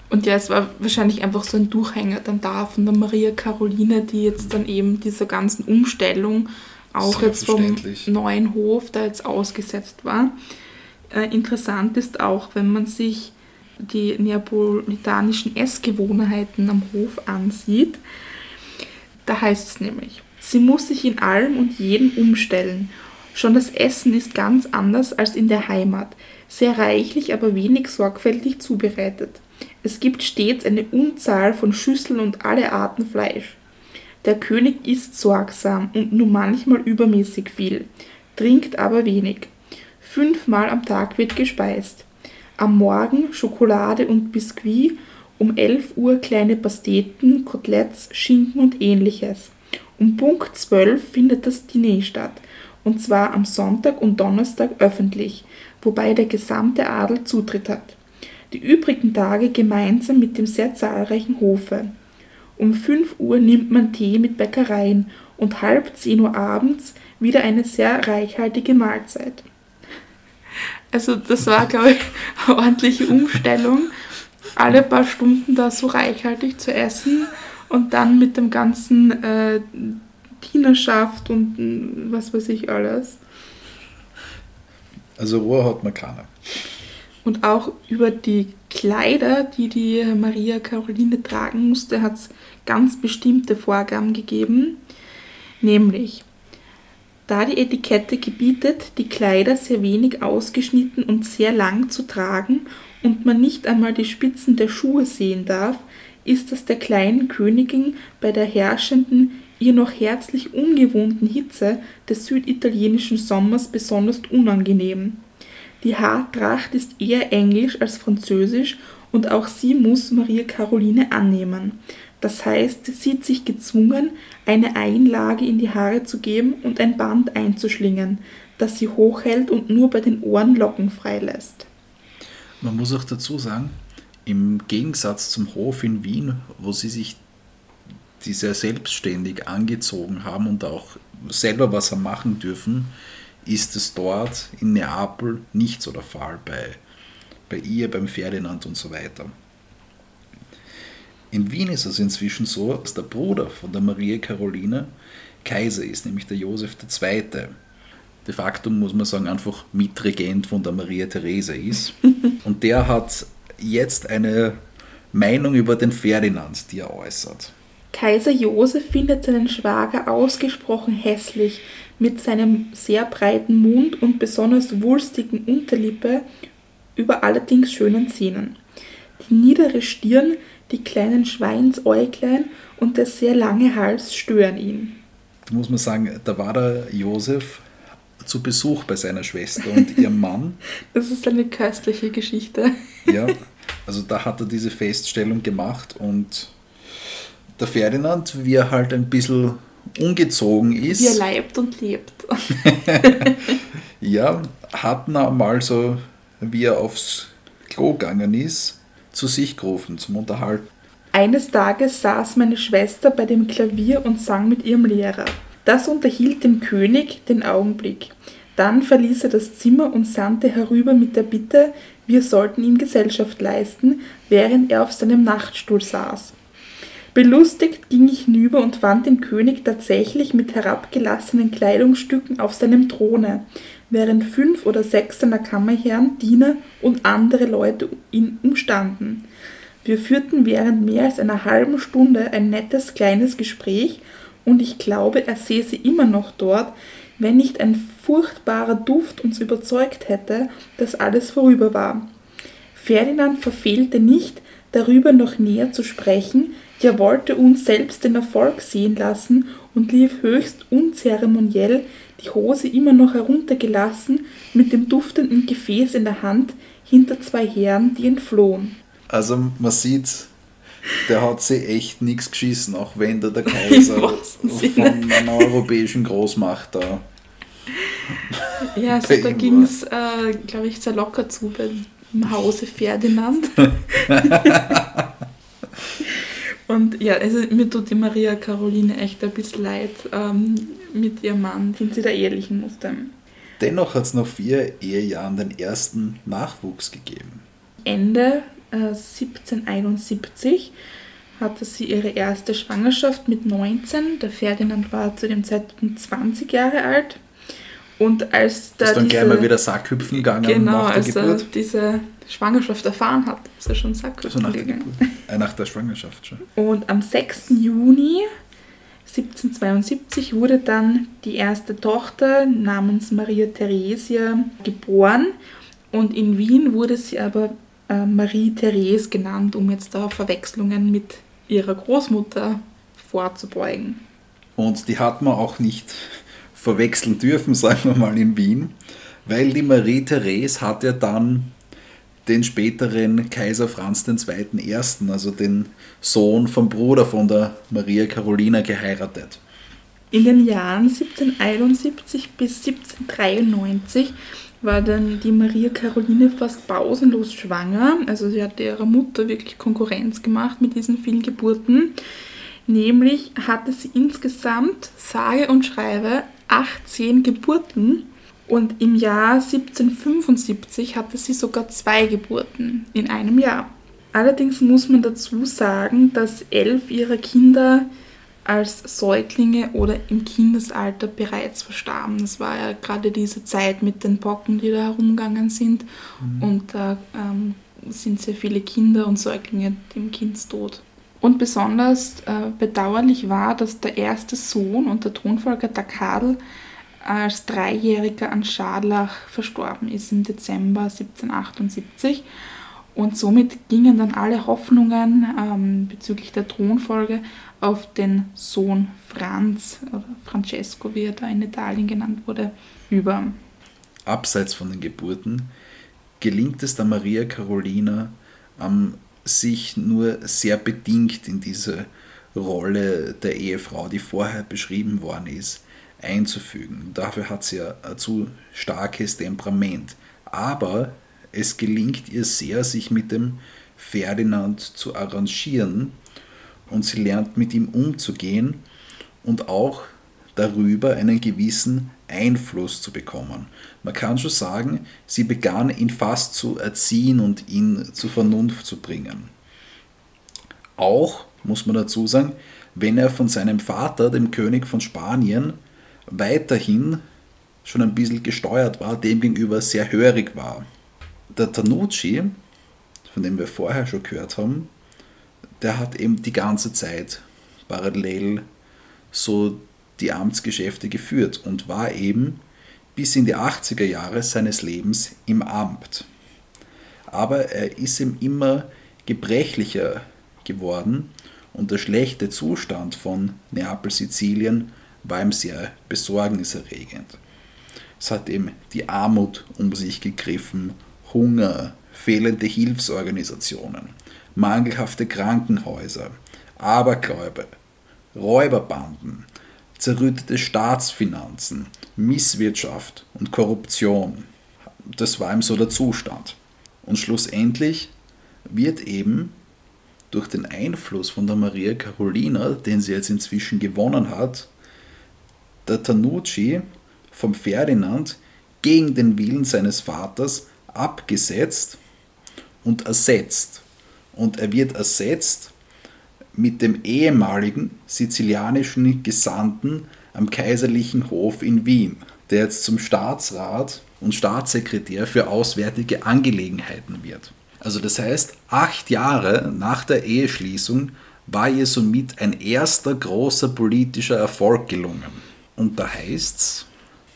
Und ja, es war wahrscheinlich einfach so ein Durchhänger dann da von der Maria Caroline, die jetzt dann eben dieser ganzen Umstellung auch jetzt vom neuen Hof da jetzt ausgesetzt war. Äh, interessant ist auch, wenn man sich die neapolitanischen Essgewohnheiten am Hof ansieht, da heißt es nämlich, sie muss sich in allem und jedem umstellen. Schon das Essen ist ganz anders als in der Heimat, sehr reichlich, aber wenig sorgfältig zubereitet. Es gibt stets eine Unzahl von Schüsseln und alle Arten Fleisch. Der König isst sorgsam und nur manchmal übermäßig viel, trinkt aber wenig. Fünfmal am Tag wird gespeist. Am Morgen Schokolade und Biskuit, um 11 Uhr kleine Pasteten, Koteletts, Schinken und ähnliches. Um Punkt 12 findet das Diner statt, und zwar am Sonntag und Donnerstag öffentlich, wobei der gesamte Adel Zutritt hat. Die übrigen Tage gemeinsam mit dem sehr zahlreichen Hofe. Um 5 Uhr nimmt man Tee mit Bäckereien und halb 10 Uhr abends wieder eine sehr reichhaltige Mahlzeit. Also das war, glaube ich, eine ordentliche Umstellung, alle paar Stunden da so reichhaltig zu essen und dann mit dem ganzen äh, Dienerschaft und mm, was weiß ich alles. Also Ruhe hat man keiner. Und auch über die Kleider, die die Maria Caroline tragen musste, hat es ganz bestimmte Vorgaben gegeben. Nämlich da die Etikette gebietet, die Kleider sehr wenig ausgeschnitten und sehr lang zu tragen und man nicht einmal die Spitzen der Schuhe sehen darf, ist es der kleinen Königin bei der herrschenden, ihr noch herzlich ungewohnten Hitze des süditalienischen Sommers besonders unangenehm. Die Haartracht ist eher englisch als französisch und auch sie muss Maria Caroline annehmen. Das heißt, sie sieht sich gezwungen, eine Einlage in die Haare zu geben und ein Band einzuschlingen, das sie hochhält und nur bei den Ohren Locken freilässt. Man muss auch dazu sagen, im Gegensatz zum Hof in Wien, wo sie sich die sehr selbstständig angezogen haben und auch selber was haben machen dürfen, ist es dort in Neapel nicht so der Fall bei, bei ihr, beim Ferdinand und so weiter. In Wien ist es inzwischen so, dass der Bruder von der Maria Caroline Kaiser ist, nämlich der Josef II. De facto muss man sagen, einfach Mitregent von der Maria Therese ist. Und der hat jetzt eine Meinung über den Ferdinand, die er äußert. Kaiser Josef findet seinen Schwager ausgesprochen hässlich mit seinem sehr breiten Mund und besonders wulstigen Unterlippe über allerdings schönen Zähnen. Die niedere Stirn, die kleinen Schweinsäuglein und der sehr lange Hals stören ihn. Da muss man sagen, da war der Josef zu Besuch bei seiner Schwester und ihrem Mann. Das ist eine köstliche Geschichte. Ja, also da hat er diese Feststellung gemacht und der Ferdinand, wie er halt ein bisschen ungezogen ist. Wie er leibt und lebt. ja, hat er mal so, wie er aufs Klo gegangen ist, zu sich gerufen zum Unterhalten. Eines Tages saß meine Schwester bei dem Klavier und sang mit ihrem Lehrer. Das unterhielt den König den Augenblick. Dann verließ er das Zimmer und sandte herüber mit der Bitte, wir sollten ihm Gesellschaft leisten, während er auf seinem Nachtstuhl saß. Belustigt ging ich hinüber und fand den König tatsächlich mit herabgelassenen Kleidungsstücken auf seinem Throne, während fünf oder sechs seiner Kammerherren, Diener und andere Leute ihn umstanden. Wir führten während mehr als einer halben Stunde ein nettes kleines Gespräch und ich glaube, er säße immer noch dort, wenn nicht ein furchtbarer Duft uns überzeugt hätte, dass alles vorüber war. Ferdinand verfehlte nicht, darüber noch näher zu sprechen, ja wollte uns selbst den Erfolg sehen lassen und lief höchst unzeremoniell, die Hose immer noch heruntergelassen, mit dem duftenden Gefäß in der Hand, hinter zwei Herren, die entflohen. Also man sieht, der hat sich echt nichts geschissen, auch wenn der, der Kaiser von einer europäischen Großmacht da. Ja, also da ging es, äh, glaube ich, sehr locker zu beim Hause Ferdinand. Und ja, also mir tut die Maria Caroline echt ein bisschen leid ähm, mit ihrem Mann, den sie da ehelichen musste. Dennoch hat es nach vier Ehejahren den ersten Nachwuchs gegeben. Ende 1771 hatte sie ihre erste Schwangerschaft mit 19. Der Ferdinand war zu dem Zeitpunkt 20 Jahre alt. Und als da ist dann diese, gleich mal wieder Sackhüpfen gegangen genau, nach der als Geburt. er diese Schwangerschaft erfahren hat, ist er schon Sackhüpfen also gegangen. Äh, nach der Schwangerschaft schon. Und am 6. Juni 1772 wurde dann die erste Tochter namens Maria Theresia geboren. Und in Wien wurde sie aber äh, Marie-Therese genannt, um jetzt da Verwechslungen mit ihrer Großmutter vorzubeugen. Und die hat man auch nicht verwechseln dürfen, sagen wir mal in Wien, weil die Marie-Therese hat ja dann den späteren Kaiser Franz II. also den Sohn vom Bruder von der Maria Carolina, geheiratet. In den Jahren 1771 bis 1793 war dann die Maria Caroline fast pausenlos schwanger. Also sie hatte ihrer Mutter wirklich Konkurrenz gemacht mit diesen vielen Geburten. Nämlich hatte sie insgesamt, sage und schreibe, 18 Geburten. Und im Jahr 1775 hatte sie sogar zwei Geburten in einem Jahr. Allerdings muss man dazu sagen, dass elf ihrer Kinder als Säuglinge oder im Kindesalter bereits verstarben. Das war ja gerade diese Zeit mit den Pocken, die da herumgegangen sind. Mhm. Und da ähm, sind sehr viele Kinder und Säuglinge dem Kindstod. Und besonders äh, bedauerlich war, dass der erste Sohn und der Thronfolger der Kadel als Dreijähriger an Scharlach verstorben ist im Dezember 1778. Und somit gingen dann alle Hoffnungen ähm, bezüglich der Thronfolge auf den Sohn Franz oder Francesco, wie er da in Italien genannt wurde, über. Abseits von den Geburten gelingt es der Maria Carolina, ähm, sich nur sehr bedingt in diese Rolle der Ehefrau, die vorher beschrieben worden ist, einzufügen. Dafür hat sie ja ein zu starkes Temperament. Aber es gelingt ihr sehr, sich mit dem Ferdinand zu arrangieren und sie lernt mit ihm umzugehen und auch darüber einen gewissen Einfluss zu bekommen. Man kann schon sagen, sie begann ihn fast zu erziehen und ihn zur Vernunft zu bringen. Auch, muss man dazu sagen, wenn er von seinem Vater, dem König von Spanien, weiterhin schon ein bisschen gesteuert war, demgegenüber sehr hörig war. Der Tanucci, von dem wir vorher schon gehört haben, der hat eben die ganze Zeit parallel so die Amtsgeschäfte geführt und war eben bis in die 80er Jahre seines Lebens im Amt. Aber er ist ihm immer gebrechlicher geworden und der schlechte Zustand von Neapel-Sizilien war ihm sehr besorgniserregend. Es hat ihm die Armut um sich gegriffen, Hunger, fehlende Hilfsorganisationen, mangelhafte Krankenhäuser, Abergläube, Räuberbanden, zerrüttete Staatsfinanzen, Misswirtschaft und Korruption. Das war ihm so der Zustand. Und schlussendlich wird eben durch den Einfluss von der Maria Carolina, den sie jetzt inzwischen gewonnen hat, der Tanucci vom Ferdinand gegen den Willen seines Vaters abgesetzt und ersetzt. Und er wird ersetzt mit dem ehemaligen sizilianischen Gesandten am kaiserlichen Hof in Wien, der jetzt zum Staatsrat und Staatssekretär für auswärtige Angelegenheiten wird. Also das heißt, acht Jahre nach der Eheschließung war ihr somit ein erster großer politischer Erfolg gelungen. Und da heißt's,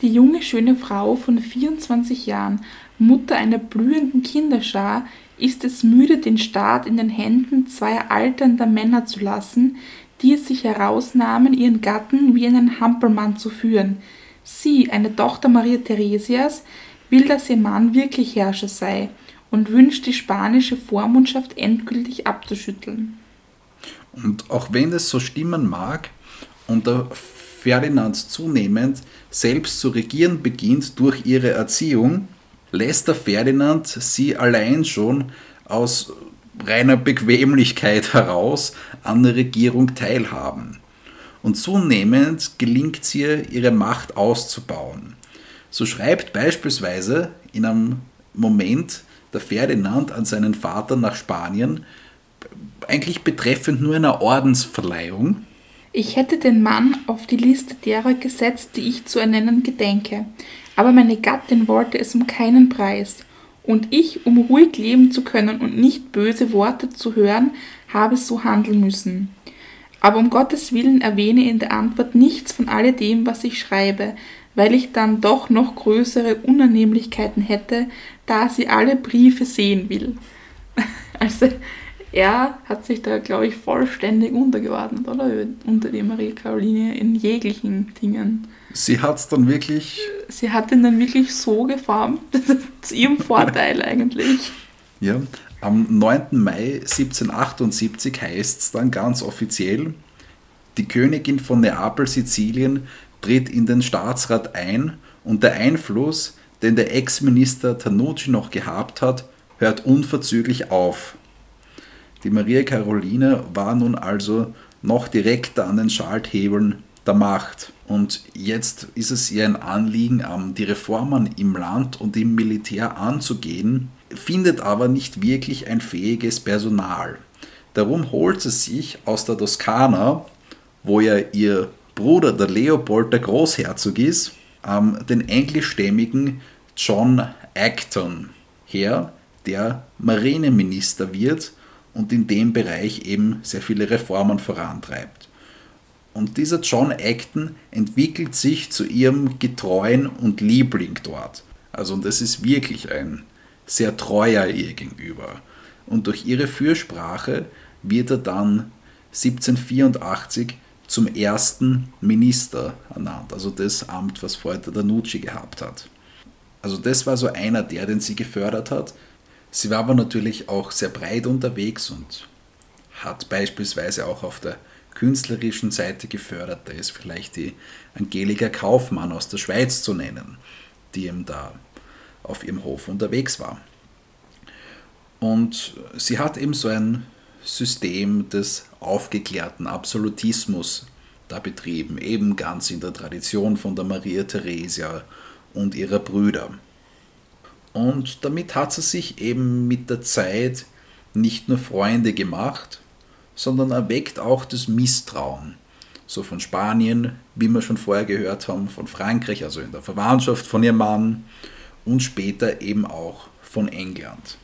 die junge schöne Frau von 24 Jahren, Mutter einer blühenden Kinderschar, ist es müde, den Staat in den Händen zweier alternder Männer zu lassen, die es sich herausnahmen, ihren Gatten wie einen Hampelmann zu führen. Sie, eine Tochter Maria Theresias, will, dass ihr Mann wirklich Herrscher sei und wünscht, die spanische Vormundschaft endgültig abzuschütteln. Und auch wenn es so stimmen mag und der Ferdinand zunehmend selbst zu regieren beginnt durch ihre Erziehung, lässt der Ferdinand sie allein schon aus reiner Bequemlichkeit heraus an der Regierung teilhaben. Und zunehmend gelingt es ihr, ihre Macht auszubauen. So schreibt beispielsweise in einem Moment der Ferdinand an seinen Vater nach Spanien, eigentlich betreffend nur einer Ordensverleihung. Ich hätte den Mann auf die Liste derer gesetzt, die ich zu ernennen gedenke, aber meine Gattin wollte es um keinen Preis, und ich, um ruhig leben zu können und nicht böse Worte zu hören, habe so handeln müssen. Aber um Gottes willen erwähne in der Antwort nichts von alledem, was ich schreibe, weil ich dann doch noch größere Unannehmlichkeiten hätte, da sie alle Briefe sehen will. Also er hat sich da, glaube ich, vollständig untergeordnet, oder? Unter die Marie Caroline in jeglichen Dingen. Sie hat es dann wirklich. Sie hat ihn dann wirklich so geformt, zu ihrem Vorteil eigentlich. Ja, am 9. Mai 1778 heißt es dann ganz offiziell, die Königin von Neapel, Sizilien, tritt in den Staatsrat ein und der Einfluss, den der Ex-Minister Tanucci noch gehabt hat, hört unverzüglich auf. Die Maria Caroline war nun also noch direkter an den Schalthebeln der Macht. Und jetzt ist es ihr ein Anliegen, die Reformen im Land und im Militär anzugehen, findet aber nicht wirklich ein fähiges Personal. Darum holt sie sich aus der Toskana, wo ja ihr Bruder, der Leopold, der Großherzog ist, den englischstämmigen John Acton her, der Marineminister wird und in dem Bereich eben sehr viele Reformen vorantreibt. Und dieser John Acton entwickelt sich zu ihrem Getreuen und Liebling dort. Also und das ist wirklich ein sehr treuer ihr gegenüber. Und durch ihre Fürsprache wird er dann 1784 zum ersten Minister ernannt, also das Amt, was vorher der Danucci gehabt hat. Also das war so einer der, den sie gefördert hat. Sie war aber natürlich auch sehr breit unterwegs und hat beispielsweise auch auf der künstlerischen Seite gefördert. Da ist vielleicht die Angelika Kaufmann aus der Schweiz zu nennen, die eben da auf ihrem Hof unterwegs war. Und sie hat eben so ein System des aufgeklärten Absolutismus da betrieben, eben ganz in der Tradition von der Maria Theresia und ihrer Brüder. Und damit hat sie sich eben mit der Zeit nicht nur Freunde gemacht, sondern erweckt auch das Misstrauen. So von Spanien, wie wir schon vorher gehört haben, von Frankreich, also in der Verwandtschaft von ihrem Mann und später eben auch von England.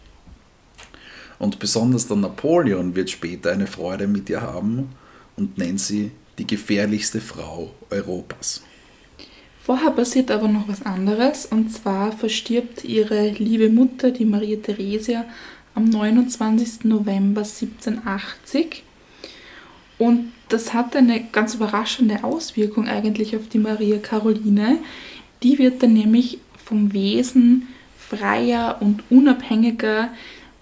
Und besonders der Napoleon wird später eine Freude mit ihr haben und nennt sie die gefährlichste Frau Europas. Vorher passiert aber noch was anderes und zwar verstirbt ihre liebe Mutter, die Maria Theresia, am 29. November 1780. Und das hat eine ganz überraschende Auswirkung eigentlich auf die Maria Caroline. Die wird dann nämlich vom Wesen freier und unabhängiger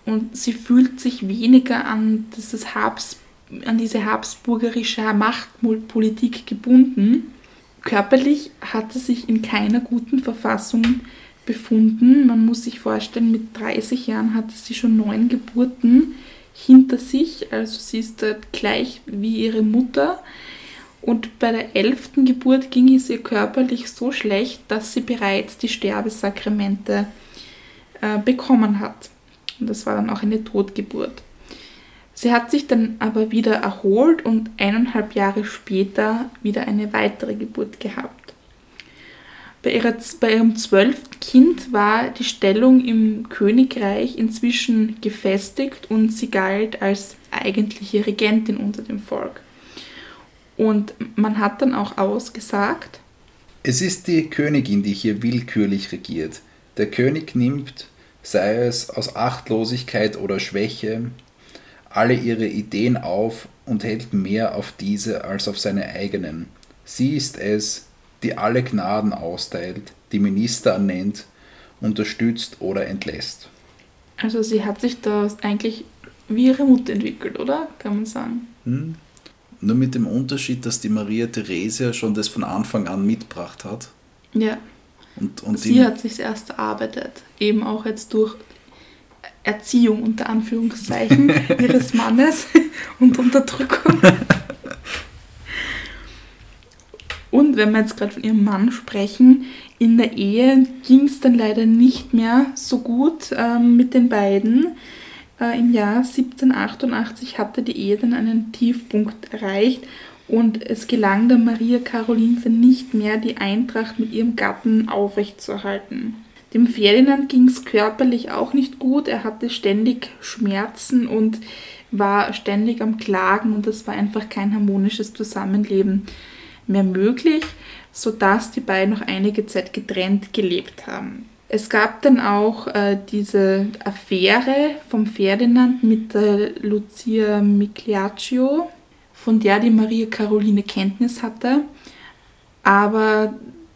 und sie fühlt sich weniger an, dieses Habs, an diese habsburgerische Machtpolitik gebunden. Körperlich hat sie sich in keiner guten Verfassung befunden. Man muss sich vorstellen, mit 30 Jahren hatte sie schon neun Geburten hinter sich, also sie ist gleich wie ihre Mutter. Und bei der elften Geburt ging es ihr körperlich so schlecht, dass sie bereits die Sterbesakramente äh, bekommen hat. Und das war dann auch eine Totgeburt. Sie hat sich dann aber wieder erholt und eineinhalb Jahre später wieder eine weitere Geburt gehabt. Bei, ihrer, bei ihrem zwölften Kind war die Stellung im Königreich inzwischen gefestigt und sie galt als eigentliche Regentin unter dem Volk. Und man hat dann auch ausgesagt, es ist die Königin, die hier willkürlich regiert. Der König nimmt, sei es aus Achtlosigkeit oder Schwäche, alle ihre Ideen auf und hält mehr auf diese als auf seine eigenen. Sie ist es, die alle Gnaden austeilt, die Minister ernennt, unterstützt oder entlässt. Also sie hat sich da eigentlich wie ihre Mutter entwickelt, oder? Kann man sagen. Hm. Nur mit dem Unterschied, dass die Maria Theresia schon das von Anfang an mitgebracht hat. Ja. Und, und sie hat sich erst erarbeitet, eben auch jetzt durch Erziehung unter Anführungszeichen ihres Mannes und Unterdrückung. Und wenn wir jetzt gerade von ihrem Mann sprechen, in der Ehe ging es dann leider nicht mehr so gut ähm, mit den beiden. Äh, Im Jahr 1788 hatte die Ehe dann einen Tiefpunkt erreicht und es gelang der Maria Caroline nicht mehr, die Eintracht mit ihrem Gatten aufrechtzuerhalten. Dem Ferdinand ging es körperlich auch nicht gut. Er hatte ständig Schmerzen und war ständig am Klagen und es war einfach kein harmonisches Zusammenleben mehr möglich, sodass die beiden noch einige Zeit getrennt gelebt haben. Es gab dann auch äh, diese Affäre vom Ferdinand mit der Lucia Migliaccio, von der die Maria Caroline Kenntnis hatte. Aber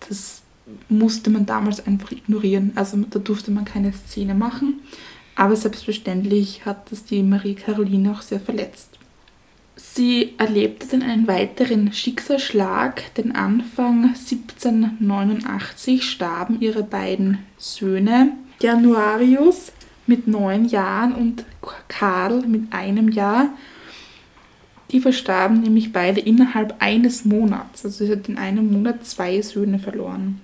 das musste man damals einfach ignorieren. Also da durfte man keine Szene machen. Aber selbstverständlich hat das die Marie Caroline auch sehr verletzt. Sie erlebte dann einen weiteren Schicksalsschlag, denn Anfang 1789 starben ihre beiden Söhne, Januarius mit neun Jahren und Karl mit einem Jahr. Die verstarben nämlich beide innerhalb eines Monats. Also sie hat in einem Monat zwei Söhne verloren.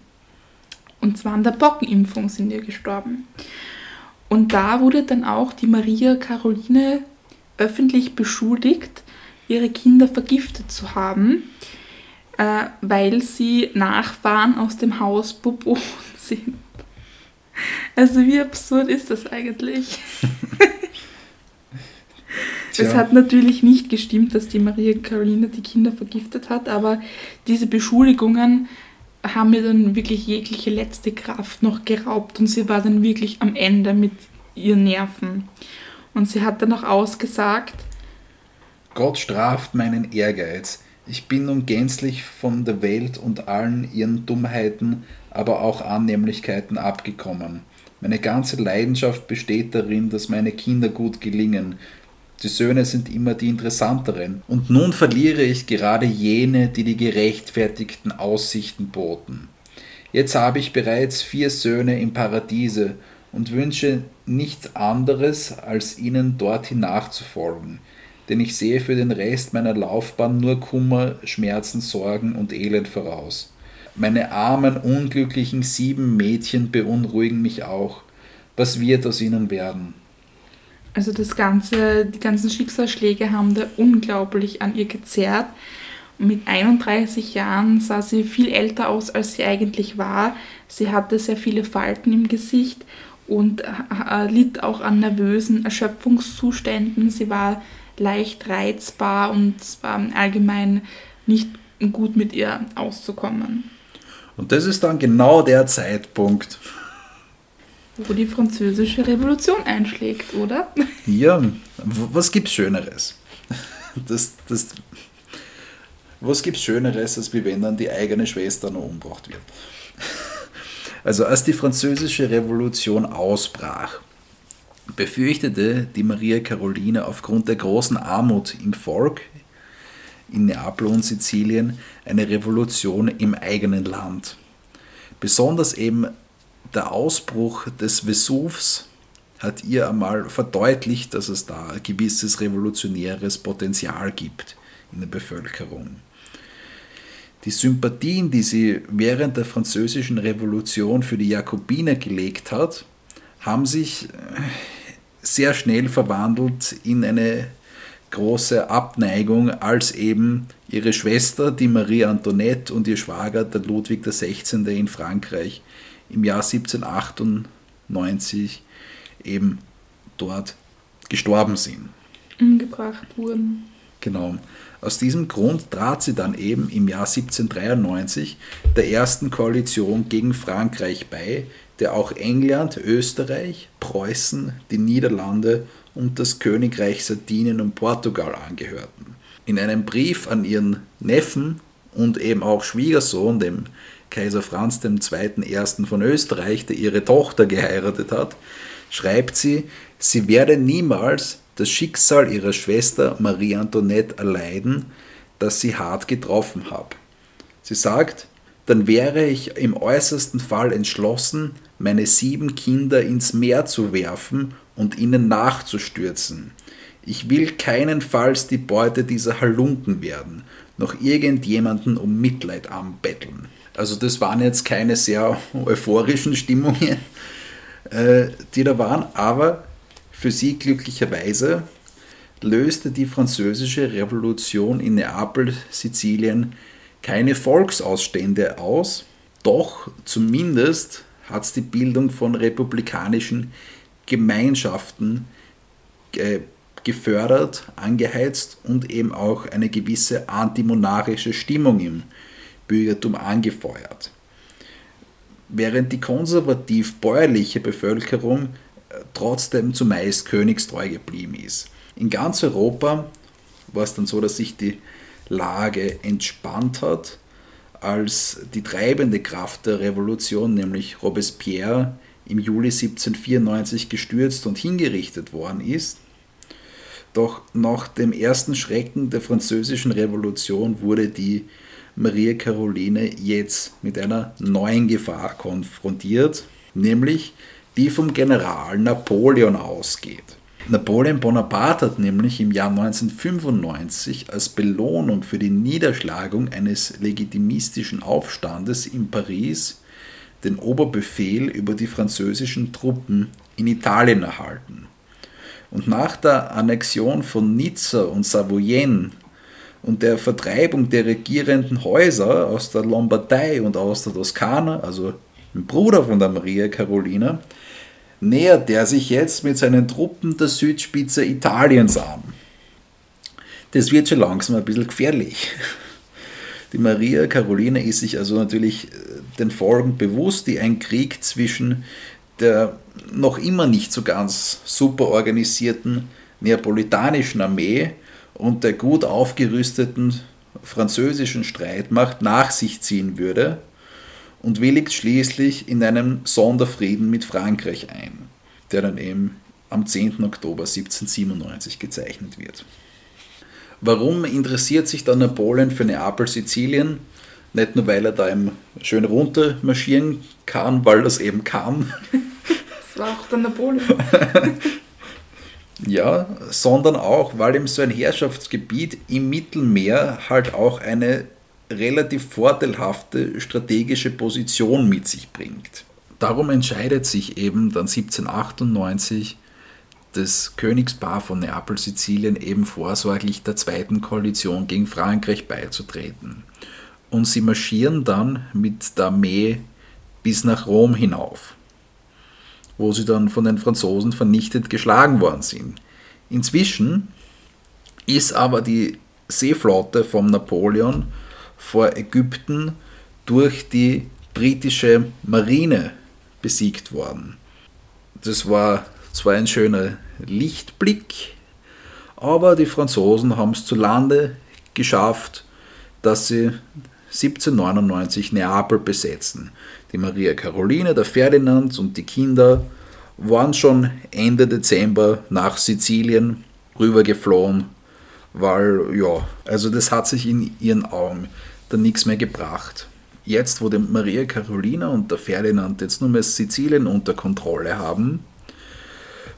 Und zwar an der Pockenimpfung sind die gestorben. Und da wurde dann auch die Maria Caroline öffentlich beschuldigt, ihre Kinder vergiftet zu haben, äh, weil sie Nachfahren aus dem Haus Bourbon sind. Also wie absurd ist das eigentlich? es hat natürlich nicht gestimmt, dass die Maria Caroline die Kinder vergiftet hat, aber diese Beschuldigungen haben mir dann wirklich jegliche letzte Kraft noch geraubt und sie war dann wirklich am Ende mit ihren Nerven. Und sie hat dann auch ausgesagt, Gott straft meinen Ehrgeiz. Ich bin nun gänzlich von der Welt und allen ihren Dummheiten, aber auch Annehmlichkeiten abgekommen. Meine ganze Leidenschaft besteht darin, dass meine Kinder gut gelingen, die Söhne sind immer die interessanteren. Und nun verliere ich gerade jene, die die gerechtfertigten Aussichten boten. Jetzt habe ich bereits vier Söhne im Paradiese und wünsche nichts anderes, als ihnen dorthin nachzufolgen. Denn ich sehe für den Rest meiner Laufbahn nur Kummer, Schmerzen, Sorgen und Elend voraus. Meine armen, unglücklichen sieben Mädchen beunruhigen mich auch. Was wird aus ihnen werden? Also das ganze, die ganzen Schicksalsschläge haben da unglaublich an ihr gezerrt. Mit 31 Jahren sah sie viel älter aus, als sie eigentlich war. Sie hatte sehr viele Falten im Gesicht und äh, litt auch an nervösen Erschöpfungszuständen. Sie war leicht reizbar und war allgemein nicht gut mit ihr auszukommen. Und das ist dann genau der Zeitpunkt, wo die französische Revolution einschlägt, oder? Ja, was gibt's Schöneres? Das, das, was gibt's Schöneres, als wie wenn dann die eigene Schwester noch umgebracht wird? Also als die französische Revolution ausbrach, befürchtete die Maria Caroline aufgrund der großen Armut im Volk in Neapel und Sizilien eine Revolution im eigenen Land. Besonders eben der Ausbruch des Vesuvs hat ihr einmal verdeutlicht, dass es da ein gewisses revolutionäres Potenzial gibt in der Bevölkerung. Die Sympathien, die sie während der französischen Revolution für die Jakobiner gelegt hat, haben sich sehr schnell verwandelt in eine große Abneigung, als eben ihre Schwester, die Marie Antoinette, und ihr Schwager, der Ludwig XVI. in Frankreich, im Jahr 1798 eben dort gestorben sind. Umgebracht wurden. Genau. Aus diesem Grund trat sie dann eben im Jahr 1793 der ersten Koalition gegen Frankreich bei, der auch England, Österreich, Preußen, die Niederlande und das Königreich Sardinien und Portugal angehörten. In einem Brief an ihren Neffen und eben auch Schwiegersohn, dem Kaiser Franz II. Von Österreich, der ihre Tochter geheiratet hat, schreibt sie, sie werde niemals das Schicksal ihrer Schwester Marie Antoinette erleiden, das sie hart getroffen habe. Sie sagt, dann wäre ich im äußersten Fall entschlossen, meine sieben Kinder ins Meer zu werfen und ihnen nachzustürzen. Ich will keinenfalls die Beute dieser Halunken werden, noch irgendjemanden um Mitleid anbetteln. Also das waren jetzt keine sehr euphorischen Stimmungen, äh, die da waren, aber für sie glücklicherweise löste die französische Revolution in Neapel, Sizilien keine Volksausstände aus, doch zumindest hat es die Bildung von republikanischen Gemeinschaften äh, gefördert, angeheizt und eben auch eine gewisse antimonarchische Stimmung im Bürgertum angefeuert. Während die konservativ-bäuerliche Bevölkerung äh, trotzdem zumeist königstreu geblieben ist. In ganz Europa war es dann so, dass sich die Lage entspannt hat, als die treibende Kraft der Revolution, nämlich Robespierre, im Juli 1794 gestürzt und hingerichtet worden ist. Doch nach dem ersten Schrecken der französischen Revolution wurde die Maria Caroline jetzt mit einer neuen Gefahr konfrontiert, nämlich die vom General Napoleon ausgeht. Napoleon Bonaparte hat nämlich im Jahr 1995 als Belohnung für die Niederschlagung eines legitimistischen Aufstandes in Paris den Oberbefehl über die französischen Truppen in Italien erhalten. Und nach der Annexion von Nizza und Savoyen und der Vertreibung der regierenden Häuser aus der Lombardei und aus der Toskana, also ein Bruder von der Maria Carolina, nähert er sich jetzt mit seinen Truppen der Südspitze Italiens an. Das wird schon langsam ein bisschen gefährlich. Die Maria Carolina ist sich also natürlich äh, den Folgen bewusst, die ein Krieg zwischen der noch immer nicht so ganz super organisierten neapolitanischen Armee und der gut aufgerüsteten französischen Streitmacht nach sich ziehen würde und willigt schließlich in einem Sonderfrieden mit Frankreich ein, der dann eben am 10. Oktober 1797 gezeichnet wird. Warum interessiert sich dann Napoleon für Neapel, Sizilien? Nicht nur, weil er da eben schön runter marschieren kann, weil das eben kann. Das war auch der Napoleon. Ja, sondern auch, weil ihm so ein Herrschaftsgebiet im Mittelmeer halt auch eine relativ vorteilhafte strategische Position mit sich bringt. Darum entscheidet sich eben dann 1798 das Königspaar von Neapel-Sizilien eben vorsorglich der zweiten Koalition gegen Frankreich beizutreten. Und sie marschieren dann mit der Armee bis nach Rom hinauf, wo sie dann von den Franzosen vernichtet geschlagen worden sind. Inzwischen ist aber die Seeflotte von Napoleon vor Ägypten durch die britische Marine besiegt worden. Das war zwar ein schöner Lichtblick, aber die Franzosen haben es zu Lande geschafft, dass sie 1799 Neapel besetzen. Die Maria Caroline, der Ferdinand und die Kinder waren schon Ende Dezember nach Sizilien rübergeflohen, weil ja, also das hat sich in ihren Augen dann nichts mehr gebracht. Jetzt, wo die Maria Carolina und der Ferdinand jetzt nur mehr Sizilien unter Kontrolle haben,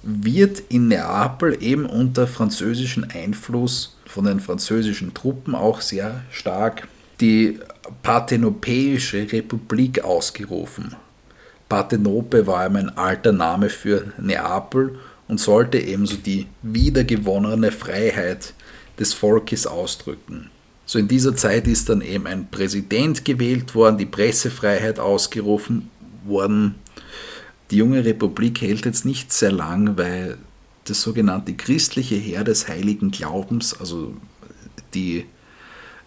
wird in Neapel eben unter französischem Einfluss von den französischen Truppen auch sehr stark die Parthenopäische Republik ausgerufen. Parthenope war eben ein alter Name für Neapel und sollte ebenso die wiedergewonnene Freiheit des Volkes ausdrücken. So in dieser Zeit ist dann eben ein Präsident gewählt worden, die Pressefreiheit ausgerufen worden. Die junge Republik hält jetzt nicht sehr lang, weil das sogenannte christliche Heer des heiligen Glaubens, also die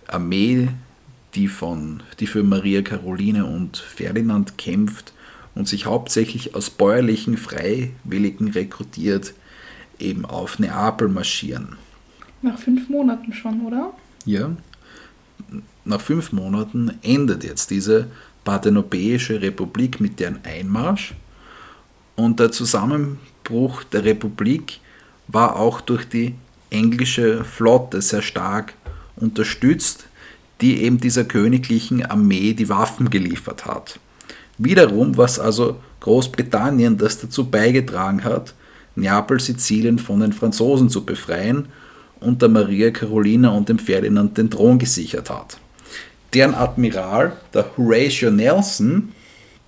Armee, die, von, die für Maria Caroline und Ferdinand kämpft und sich hauptsächlich aus bäuerlichen Freiwilligen rekrutiert, eben auf Neapel marschieren. Nach fünf Monaten schon, oder? Ja, nach fünf Monaten endet jetzt diese Parthenopäische Republik mit deren Einmarsch und der Zusammenbruch der Republik war auch durch die englische Flotte sehr stark unterstützt, die eben dieser königlichen Armee die Waffen geliefert hat. Wiederum, was also Großbritannien, das dazu beigetragen hat, Neapel, Sizilien von den Franzosen zu befreien und der Maria Carolina und dem Ferdinand den Thron gesichert hat. Deren Admiral, der Horatio Nelson,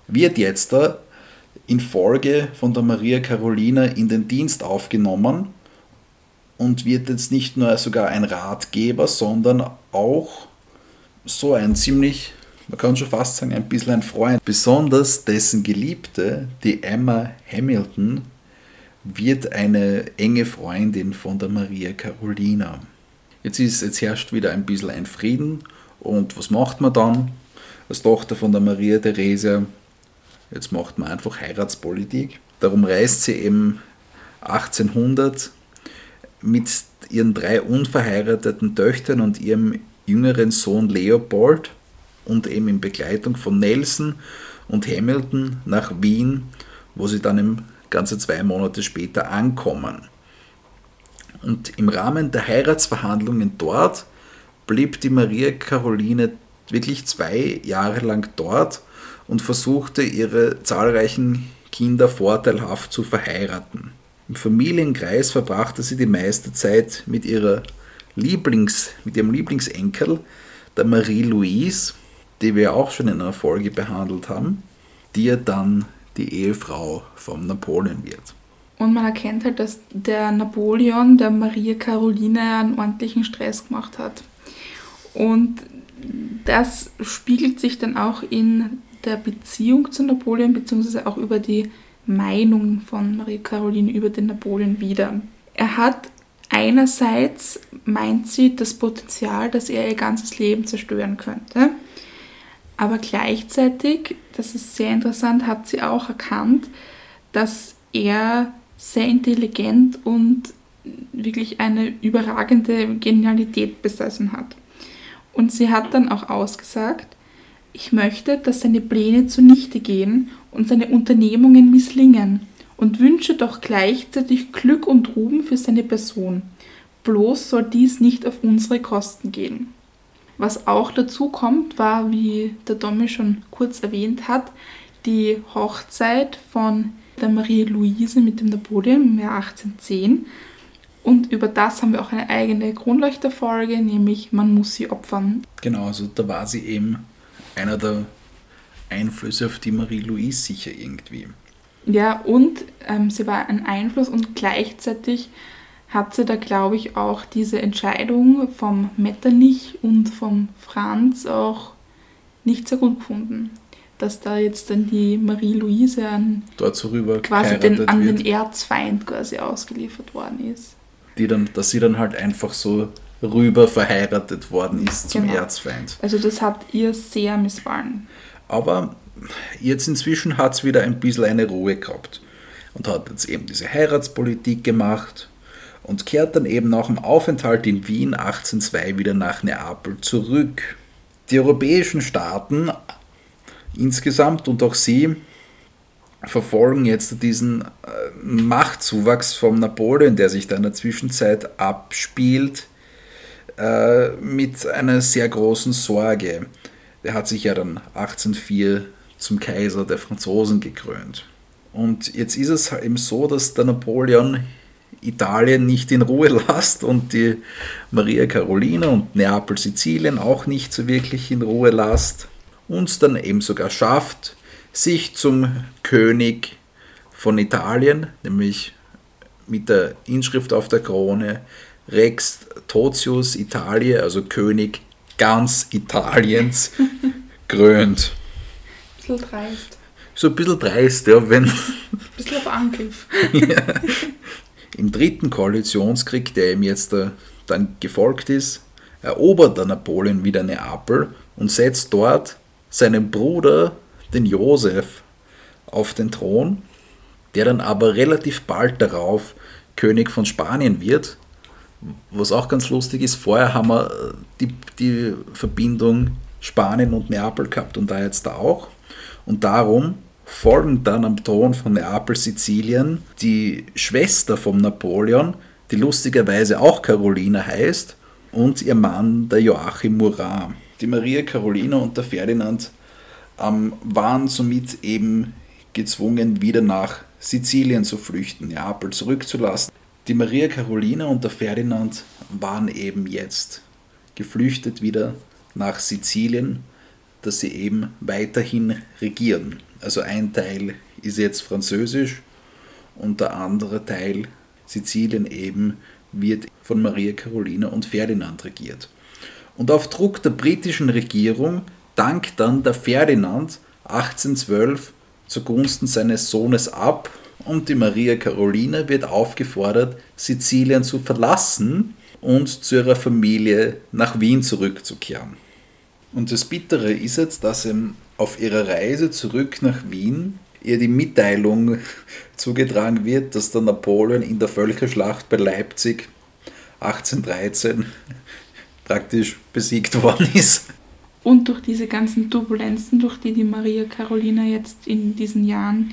wird jetzt in Folge von der Maria Carolina in den Dienst aufgenommen und wird jetzt nicht nur sogar ein Ratgeber, sondern auch so ein ziemlich, man kann schon fast sagen, ein bisschen ein Freund. Besonders dessen Geliebte, die Emma Hamilton, wird eine enge Freundin von der Maria Carolina. Jetzt, ist, jetzt herrscht wieder ein bisschen ein Frieden und was macht man dann? Als Tochter von der Maria Theresia, jetzt macht man einfach Heiratspolitik. Darum reist sie eben 1800 mit ihren drei unverheirateten Töchtern und ihrem jüngeren Sohn Leopold und eben in Begleitung von Nelson und Hamilton nach Wien, wo sie dann im ganze zwei Monate später ankommen. Und im Rahmen der Heiratsverhandlungen dort blieb die Maria Caroline wirklich zwei Jahre lang dort und versuchte ihre zahlreichen Kinder vorteilhaft zu verheiraten. Im Familienkreis verbrachte sie die meiste Zeit mit, ihrer Lieblings, mit ihrem Lieblingsenkel, der Marie-Louise, die wir auch schon in einer Folge behandelt haben, die ihr dann die Ehefrau vom Napoleon wird. Und man erkennt halt, dass der Napoleon der Maria Caroline einen ordentlichen Stress gemacht hat. Und das spiegelt sich dann auch in der Beziehung zu Napoleon, beziehungsweise auch über die Meinung von Maria Caroline über den Napoleon wieder. Er hat einerseits, meint sie, das Potenzial, dass er ihr ganzes Leben zerstören könnte. Aber gleichzeitig, das ist sehr interessant, hat sie auch erkannt, dass er sehr intelligent und wirklich eine überragende Genialität besessen hat. Und sie hat dann auch ausgesagt, ich möchte, dass seine Pläne zunichte gehen und seine Unternehmungen misslingen und wünsche doch gleichzeitig Glück und Ruhm für seine Person. Bloß soll dies nicht auf unsere Kosten gehen. Was auch dazu kommt, war, wie der Tommy schon kurz erwähnt hat, die Hochzeit von der Marie-Louise mit dem Napoleon im Jahr 1810. Und über das haben wir auch eine eigene Kronleuchterfolge, nämlich Man muss sie opfern. Genau, also da war sie eben einer der Einflüsse auf die Marie-Louise sicher irgendwie. Ja, und ähm, sie war ein Einfluss und gleichzeitig hat sie da, glaube ich, auch diese Entscheidung vom Metternich und vom Franz auch nicht sehr gut gefunden. Dass da jetzt dann die Marie-Louise an, quasi den, an wird. den Erzfeind quasi ausgeliefert worden ist. Die dann, dass sie dann halt einfach so rüber verheiratet worden ist zum Genau. Erzfeind. Also das hat ihr sehr missfallen. Aber jetzt inzwischen hat es wieder ein bisschen eine Ruhe gehabt und hat jetzt eben diese Heiratspolitik gemacht und kehrt dann eben nach dem Aufenthalt in Wien 1802 wieder nach Neapel zurück. Die europäischen Staaten insgesamt und auch sie verfolgen jetzt diesen äh, Machtzuwachs von Napoleon, der sich da in der Zwischenzeit abspielt, äh, mit einer sehr großen Sorge. Der hat sich ja dann 1804 zum Kaiser der Franzosen gekrönt. Und jetzt ist es eben so, dass der Napoleon Italien nicht in Ruhe lässt und die Maria Carolina und Neapel, Sizilien auch nicht so wirklich in Ruhe lässt und es dann eben sogar schafft, sich zum König von Italien, nämlich mit der Inschrift auf der Krone Rex Totius Italiae, also König ganz Italiens, krönt. Bisschen dreist. So ein bisschen dreist, ja, wenn Bisschen auf Angriff. im dritten Koalitionskrieg, der ihm jetzt äh, dann gefolgt ist, erobert der Napoleon wieder Neapel und setzt dort seinen Bruder, den Josef, auf den Thron, der dann aber relativ bald darauf König von Spanien wird. Was auch ganz lustig ist, vorher haben wir äh, die, die Verbindung Spanien und Neapel gehabt und da jetzt da auch. Und darum folgen dann am Thron von Neapel, Sizilien, die Schwester von Napoleon, die lustigerweise auch Carolina heißt, und ihr Mann, der Joachim Murat. Die Maria Carolina und der Ferdinand ähm, waren somit eben gezwungen, wieder nach Sizilien zu flüchten, Neapel zurückzulassen. Die Maria Carolina und der Ferdinand waren eben jetzt geflüchtet wieder nach Sizilien, dass sie eben weiterhin regieren. Also ein Teil ist jetzt französisch und der andere Teil, Sizilien eben, wird von Maria Carolina und Ferdinand regiert. Und auf Druck der britischen Regierung dankt dann der Ferdinand 1812 zugunsten seines Sohnes ab und die Maria Carolina wird aufgefordert, Sizilien zu verlassen und zu ihrer Familie nach Wien zurückzukehren. Und das Bittere ist jetzt, dass ihm auf ihrer Reise zurück nach Wien ihr die Mitteilung zugetragen wird, dass der Napoleon in der Völkerschlacht bei Leipzig 1813 praktisch besiegt worden ist. Und durch diese ganzen Turbulenzen, durch die die Maria Carolina jetzt in diesen Jahren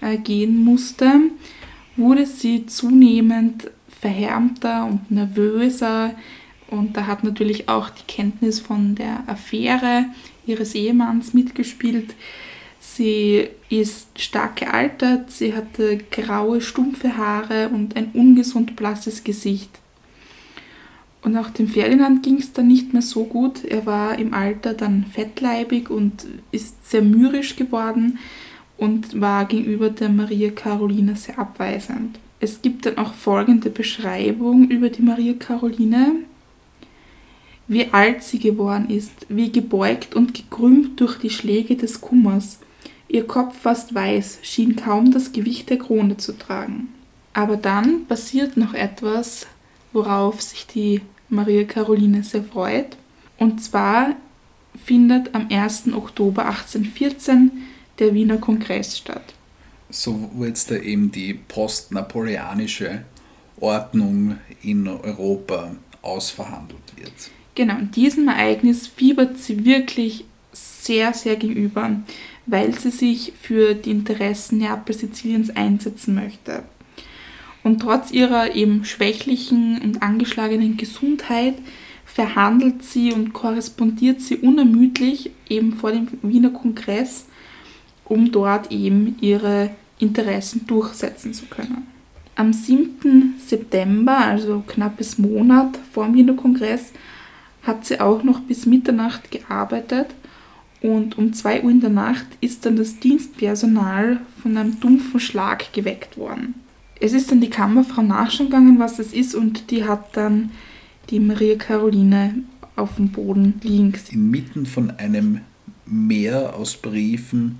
äh, gehen musste, wurde sie zunehmend verhärmter und nervöser. Und da hat natürlich auch die Kenntnis von der Affäre ihres Ehemanns mitgespielt. Sie ist stark gealtert, sie hatte graue, stumpfe Haare und ein ungesund blasses Gesicht. Und auch dem Ferdinand ging es dann nicht mehr so gut. Er war im Alter dann fettleibig und ist sehr mürrisch geworden und war gegenüber der Maria Caroline sehr abweisend. Es gibt dann auch folgende Beschreibung über die Maria Caroline. Wie alt sie geworden ist, wie gebeugt und gekrümmt durch die Schläge des Kummers. Ihr Kopf fast weiß, schien kaum das Gewicht der Krone zu tragen. Aber dann passiert noch etwas, worauf sich die Maria Caroline sehr freut. Und zwar findet am 1. Oktober 1814 der Wiener Kongress statt. So wo jetzt da eben die postnapoleonische Ordnung in Europa ausverhandelt wird. Genau, in diesem Ereignis fiebert sie wirklich sehr, sehr gegenüber, weil sie sich für die Interessen Neapel Siziliens einsetzen möchte. Und trotz ihrer eben schwächlichen und angeschlagenen Gesundheit verhandelt sie und korrespondiert sie unermüdlich eben vor dem Wiener Kongress, um dort eben ihre Interessen durchsetzen zu können. Am 7. September, also knappes Monat vor dem Wiener Kongress, hat sie auch noch bis Mitternacht gearbeitet Und um 2 Uhr in der Nacht ist dann das Dienstpersonal von einem dumpfen Schlag geweckt worden. Es ist dann die Kammerfrau nachschauen gegangen, was das ist, und die hat dann die Maria Caroline auf dem Boden liegen gesehen. Inmitten von einem Meer aus Briefen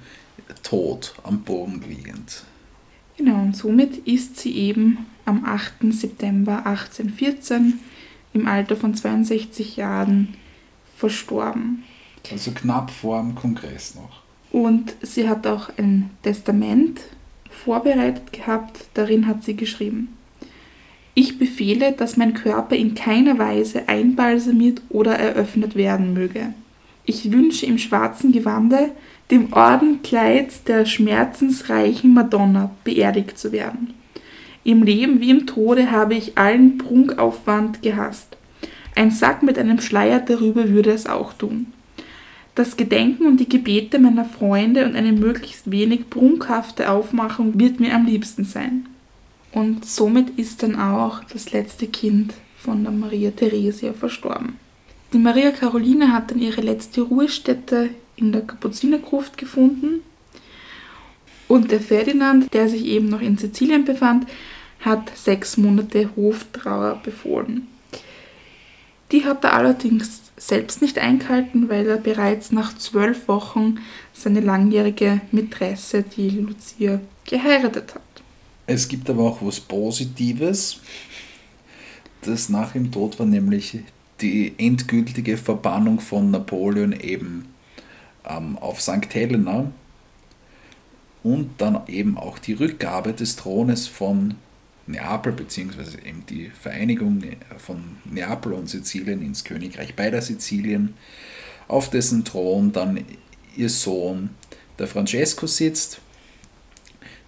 tot am Boden liegend. Genau, und somit ist sie eben am 8. September 1814 im Alter von 62 Jahren verstorben. Also knapp vor dem Kongress noch. Und sie hat auch ein Testament vorbereitet gehabt, darin hat sie geschrieben, ich befehle, dass mein Körper in keiner Weise einbalsamiert oder eröffnet werden möge. Ich wünsche im schwarzen Gewande, dem Ordenkleid der schmerzensreichen Madonna beerdigt zu werden. Im Leben wie im Tode habe ich allen Prunkaufwand gehasst. Ein Sack mit einem Schleier darüber würde es auch tun. Das Gedenken und die Gebete meiner Freunde und eine möglichst wenig prunkhafte Aufmachung wird mir am liebsten sein. Und somit ist dann auch das letzte Kind von der Maria Theresia verstorben. Die Maria Caroline hat dann ihre letzte Ruhestätte in der Kapuzinergruft gefunden. Und der Ferdinand, der sich eben noch in Sizilien befand, hat sechs Monate Hoftrauer befohlen. Die hat er allerdings selbst nicht eingehalten, weil er bereits nach zwölf Wochen seine langjährige Mätresse, die Lucia, geheiratet hat. Es gibt aber auch was Positives. Das nach ihm Tod war nämlich die endgültige Verbannung von Napoleon eben ähm, auf St. Helena und dann eben auch die Rückgabe des Thrones von Neapel, beziehungsweise eben die Vereinigung von Neapel und Sizilien ins Königreich beider Sizilien, auf dessen Thron dann ihr Sohn, der Francesco, sitzt.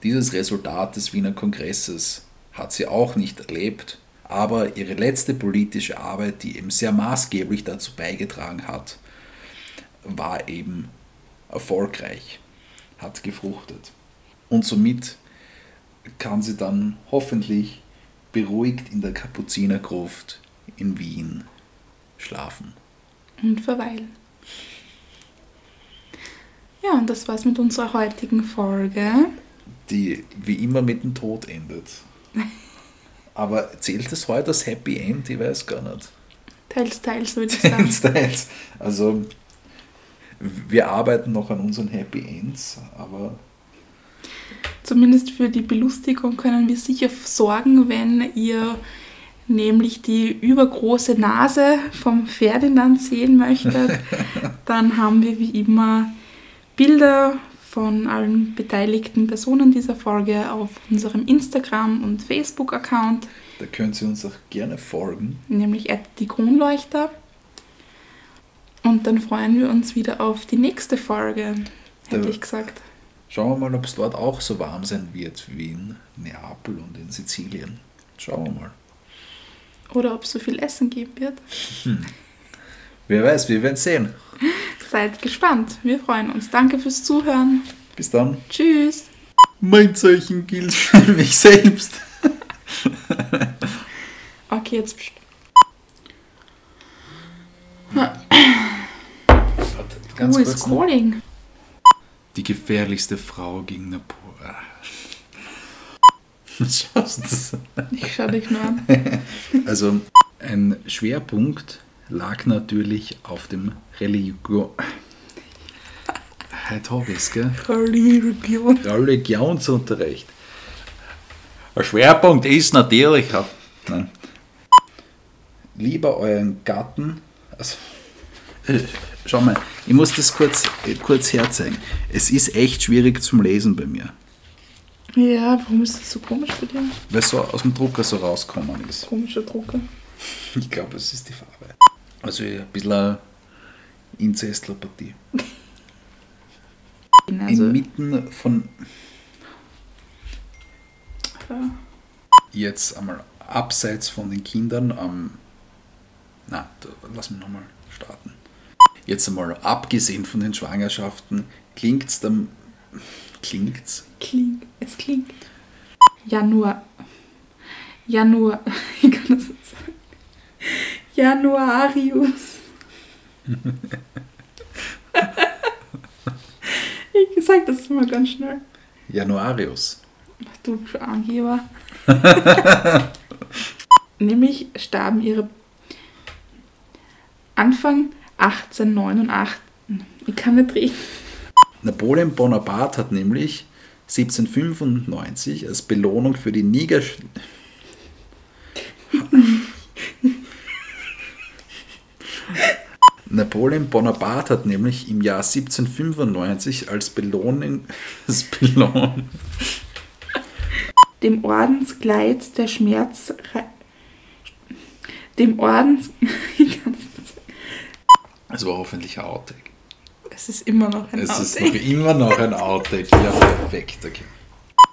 Dieses Resultat des Wiener Kongresses hat sie auch nicht erlebt, aber ihre letzte politische Arbeit, die eben sehr maßgeblich dazu beigetragen hat, war eben erfolgreich, hat gefruchtet. Und somit kann sie dann hoffentlich beruhigt in der Kapuzinergruft in Wien schlafen. Und verweilen. Ja, und das war's mit unserer heutigen Folge. Die wie immer mit dem Tod endet. Aber zählt es heute als Happy End? Ich weiß gar nicht. Teils, teils, würde ich sagen. Teils, teils. Also, wir arbeiten noch an unseren Happy Ends, aber Zumindest für die Belustigung können wir sicher sorgen, wenn ihr nämlich die übergroße Nase vom Ferdinand sehen möchtet. Dann haben wir wie immer Bilder von allen beteiligten Personen dieser Folge auf unserem Instagram- und Facebook-Account, da können Sie uns auch gerne folgen. nämlich die Kronleuchter. Und dann freuen wir uns wieder auf die nächste Folge, hätte Da- ich gesagt. Schauen wir mal, ob es dort auch so warm sein wird wie in Neapel und in Sizilien. Schauen wir mal. Oder ob es so viel Essen geben wird. Wer weiß, wir werden sehen. Seid gespannt. Wir freuen uns. Danke fürs Zuhören. Bis dann. Tschüss. Mein Zeichen gilt für mich selbst. Okay, jetzt. pst. Ganz Who is kurz noch. calling? Die gefährlichste Frau gegen Napoleon. Schaust du Ich schau dich nur an. Also ein Schwerpunkt lag natürlich auf dem Religion. Heute habe ich es, gell? Religion. Religionsunterricht. Ein Schwerpunkt ist natürlich auf. Nein. Lieber euren Gatten. Also, äh, schau mal, ich muss das kurz, kurz herzeigen. Es ist echt schwierig zum Lesen bei mir, Ja, warum ist das so komisch für dich? weil es so aus dem Drucker so rausgekommen ist. Komischer Drucker. Ich glaube, es ist die Farbe. Also ein bisschen eine Inzestlerpartie. Also, Inmitten von ja. jetzt einmal abseits von den Kindern am. na, lass mich nochmal starten. Jetzt einmal abgesehen von den Schwangerschaften, klingt's dann. Klingt's? klingt. Es klingt. Januar. Januar. Ich kann das nicht sagen. Januarius. Sag das mal ganz schnell. Januarius. Ach, du Angeber. Nämlich starben ihre Anfang 1889. Ich kann nicht reden. Napoleon Bonaparte hat nämlich 1795 als Belohnung für die Niger... Napoleon Bonaparte hat nämlich im Jahr 1795 als Belohnung, als Belohnung dem Ordenskleid der Schmerz dem Ordens Es war hoffentlich ein Outtake. es ist immer noch ein Es ist Outtake. noch immer noch ein Outtake. Ja, perfekt. Okay.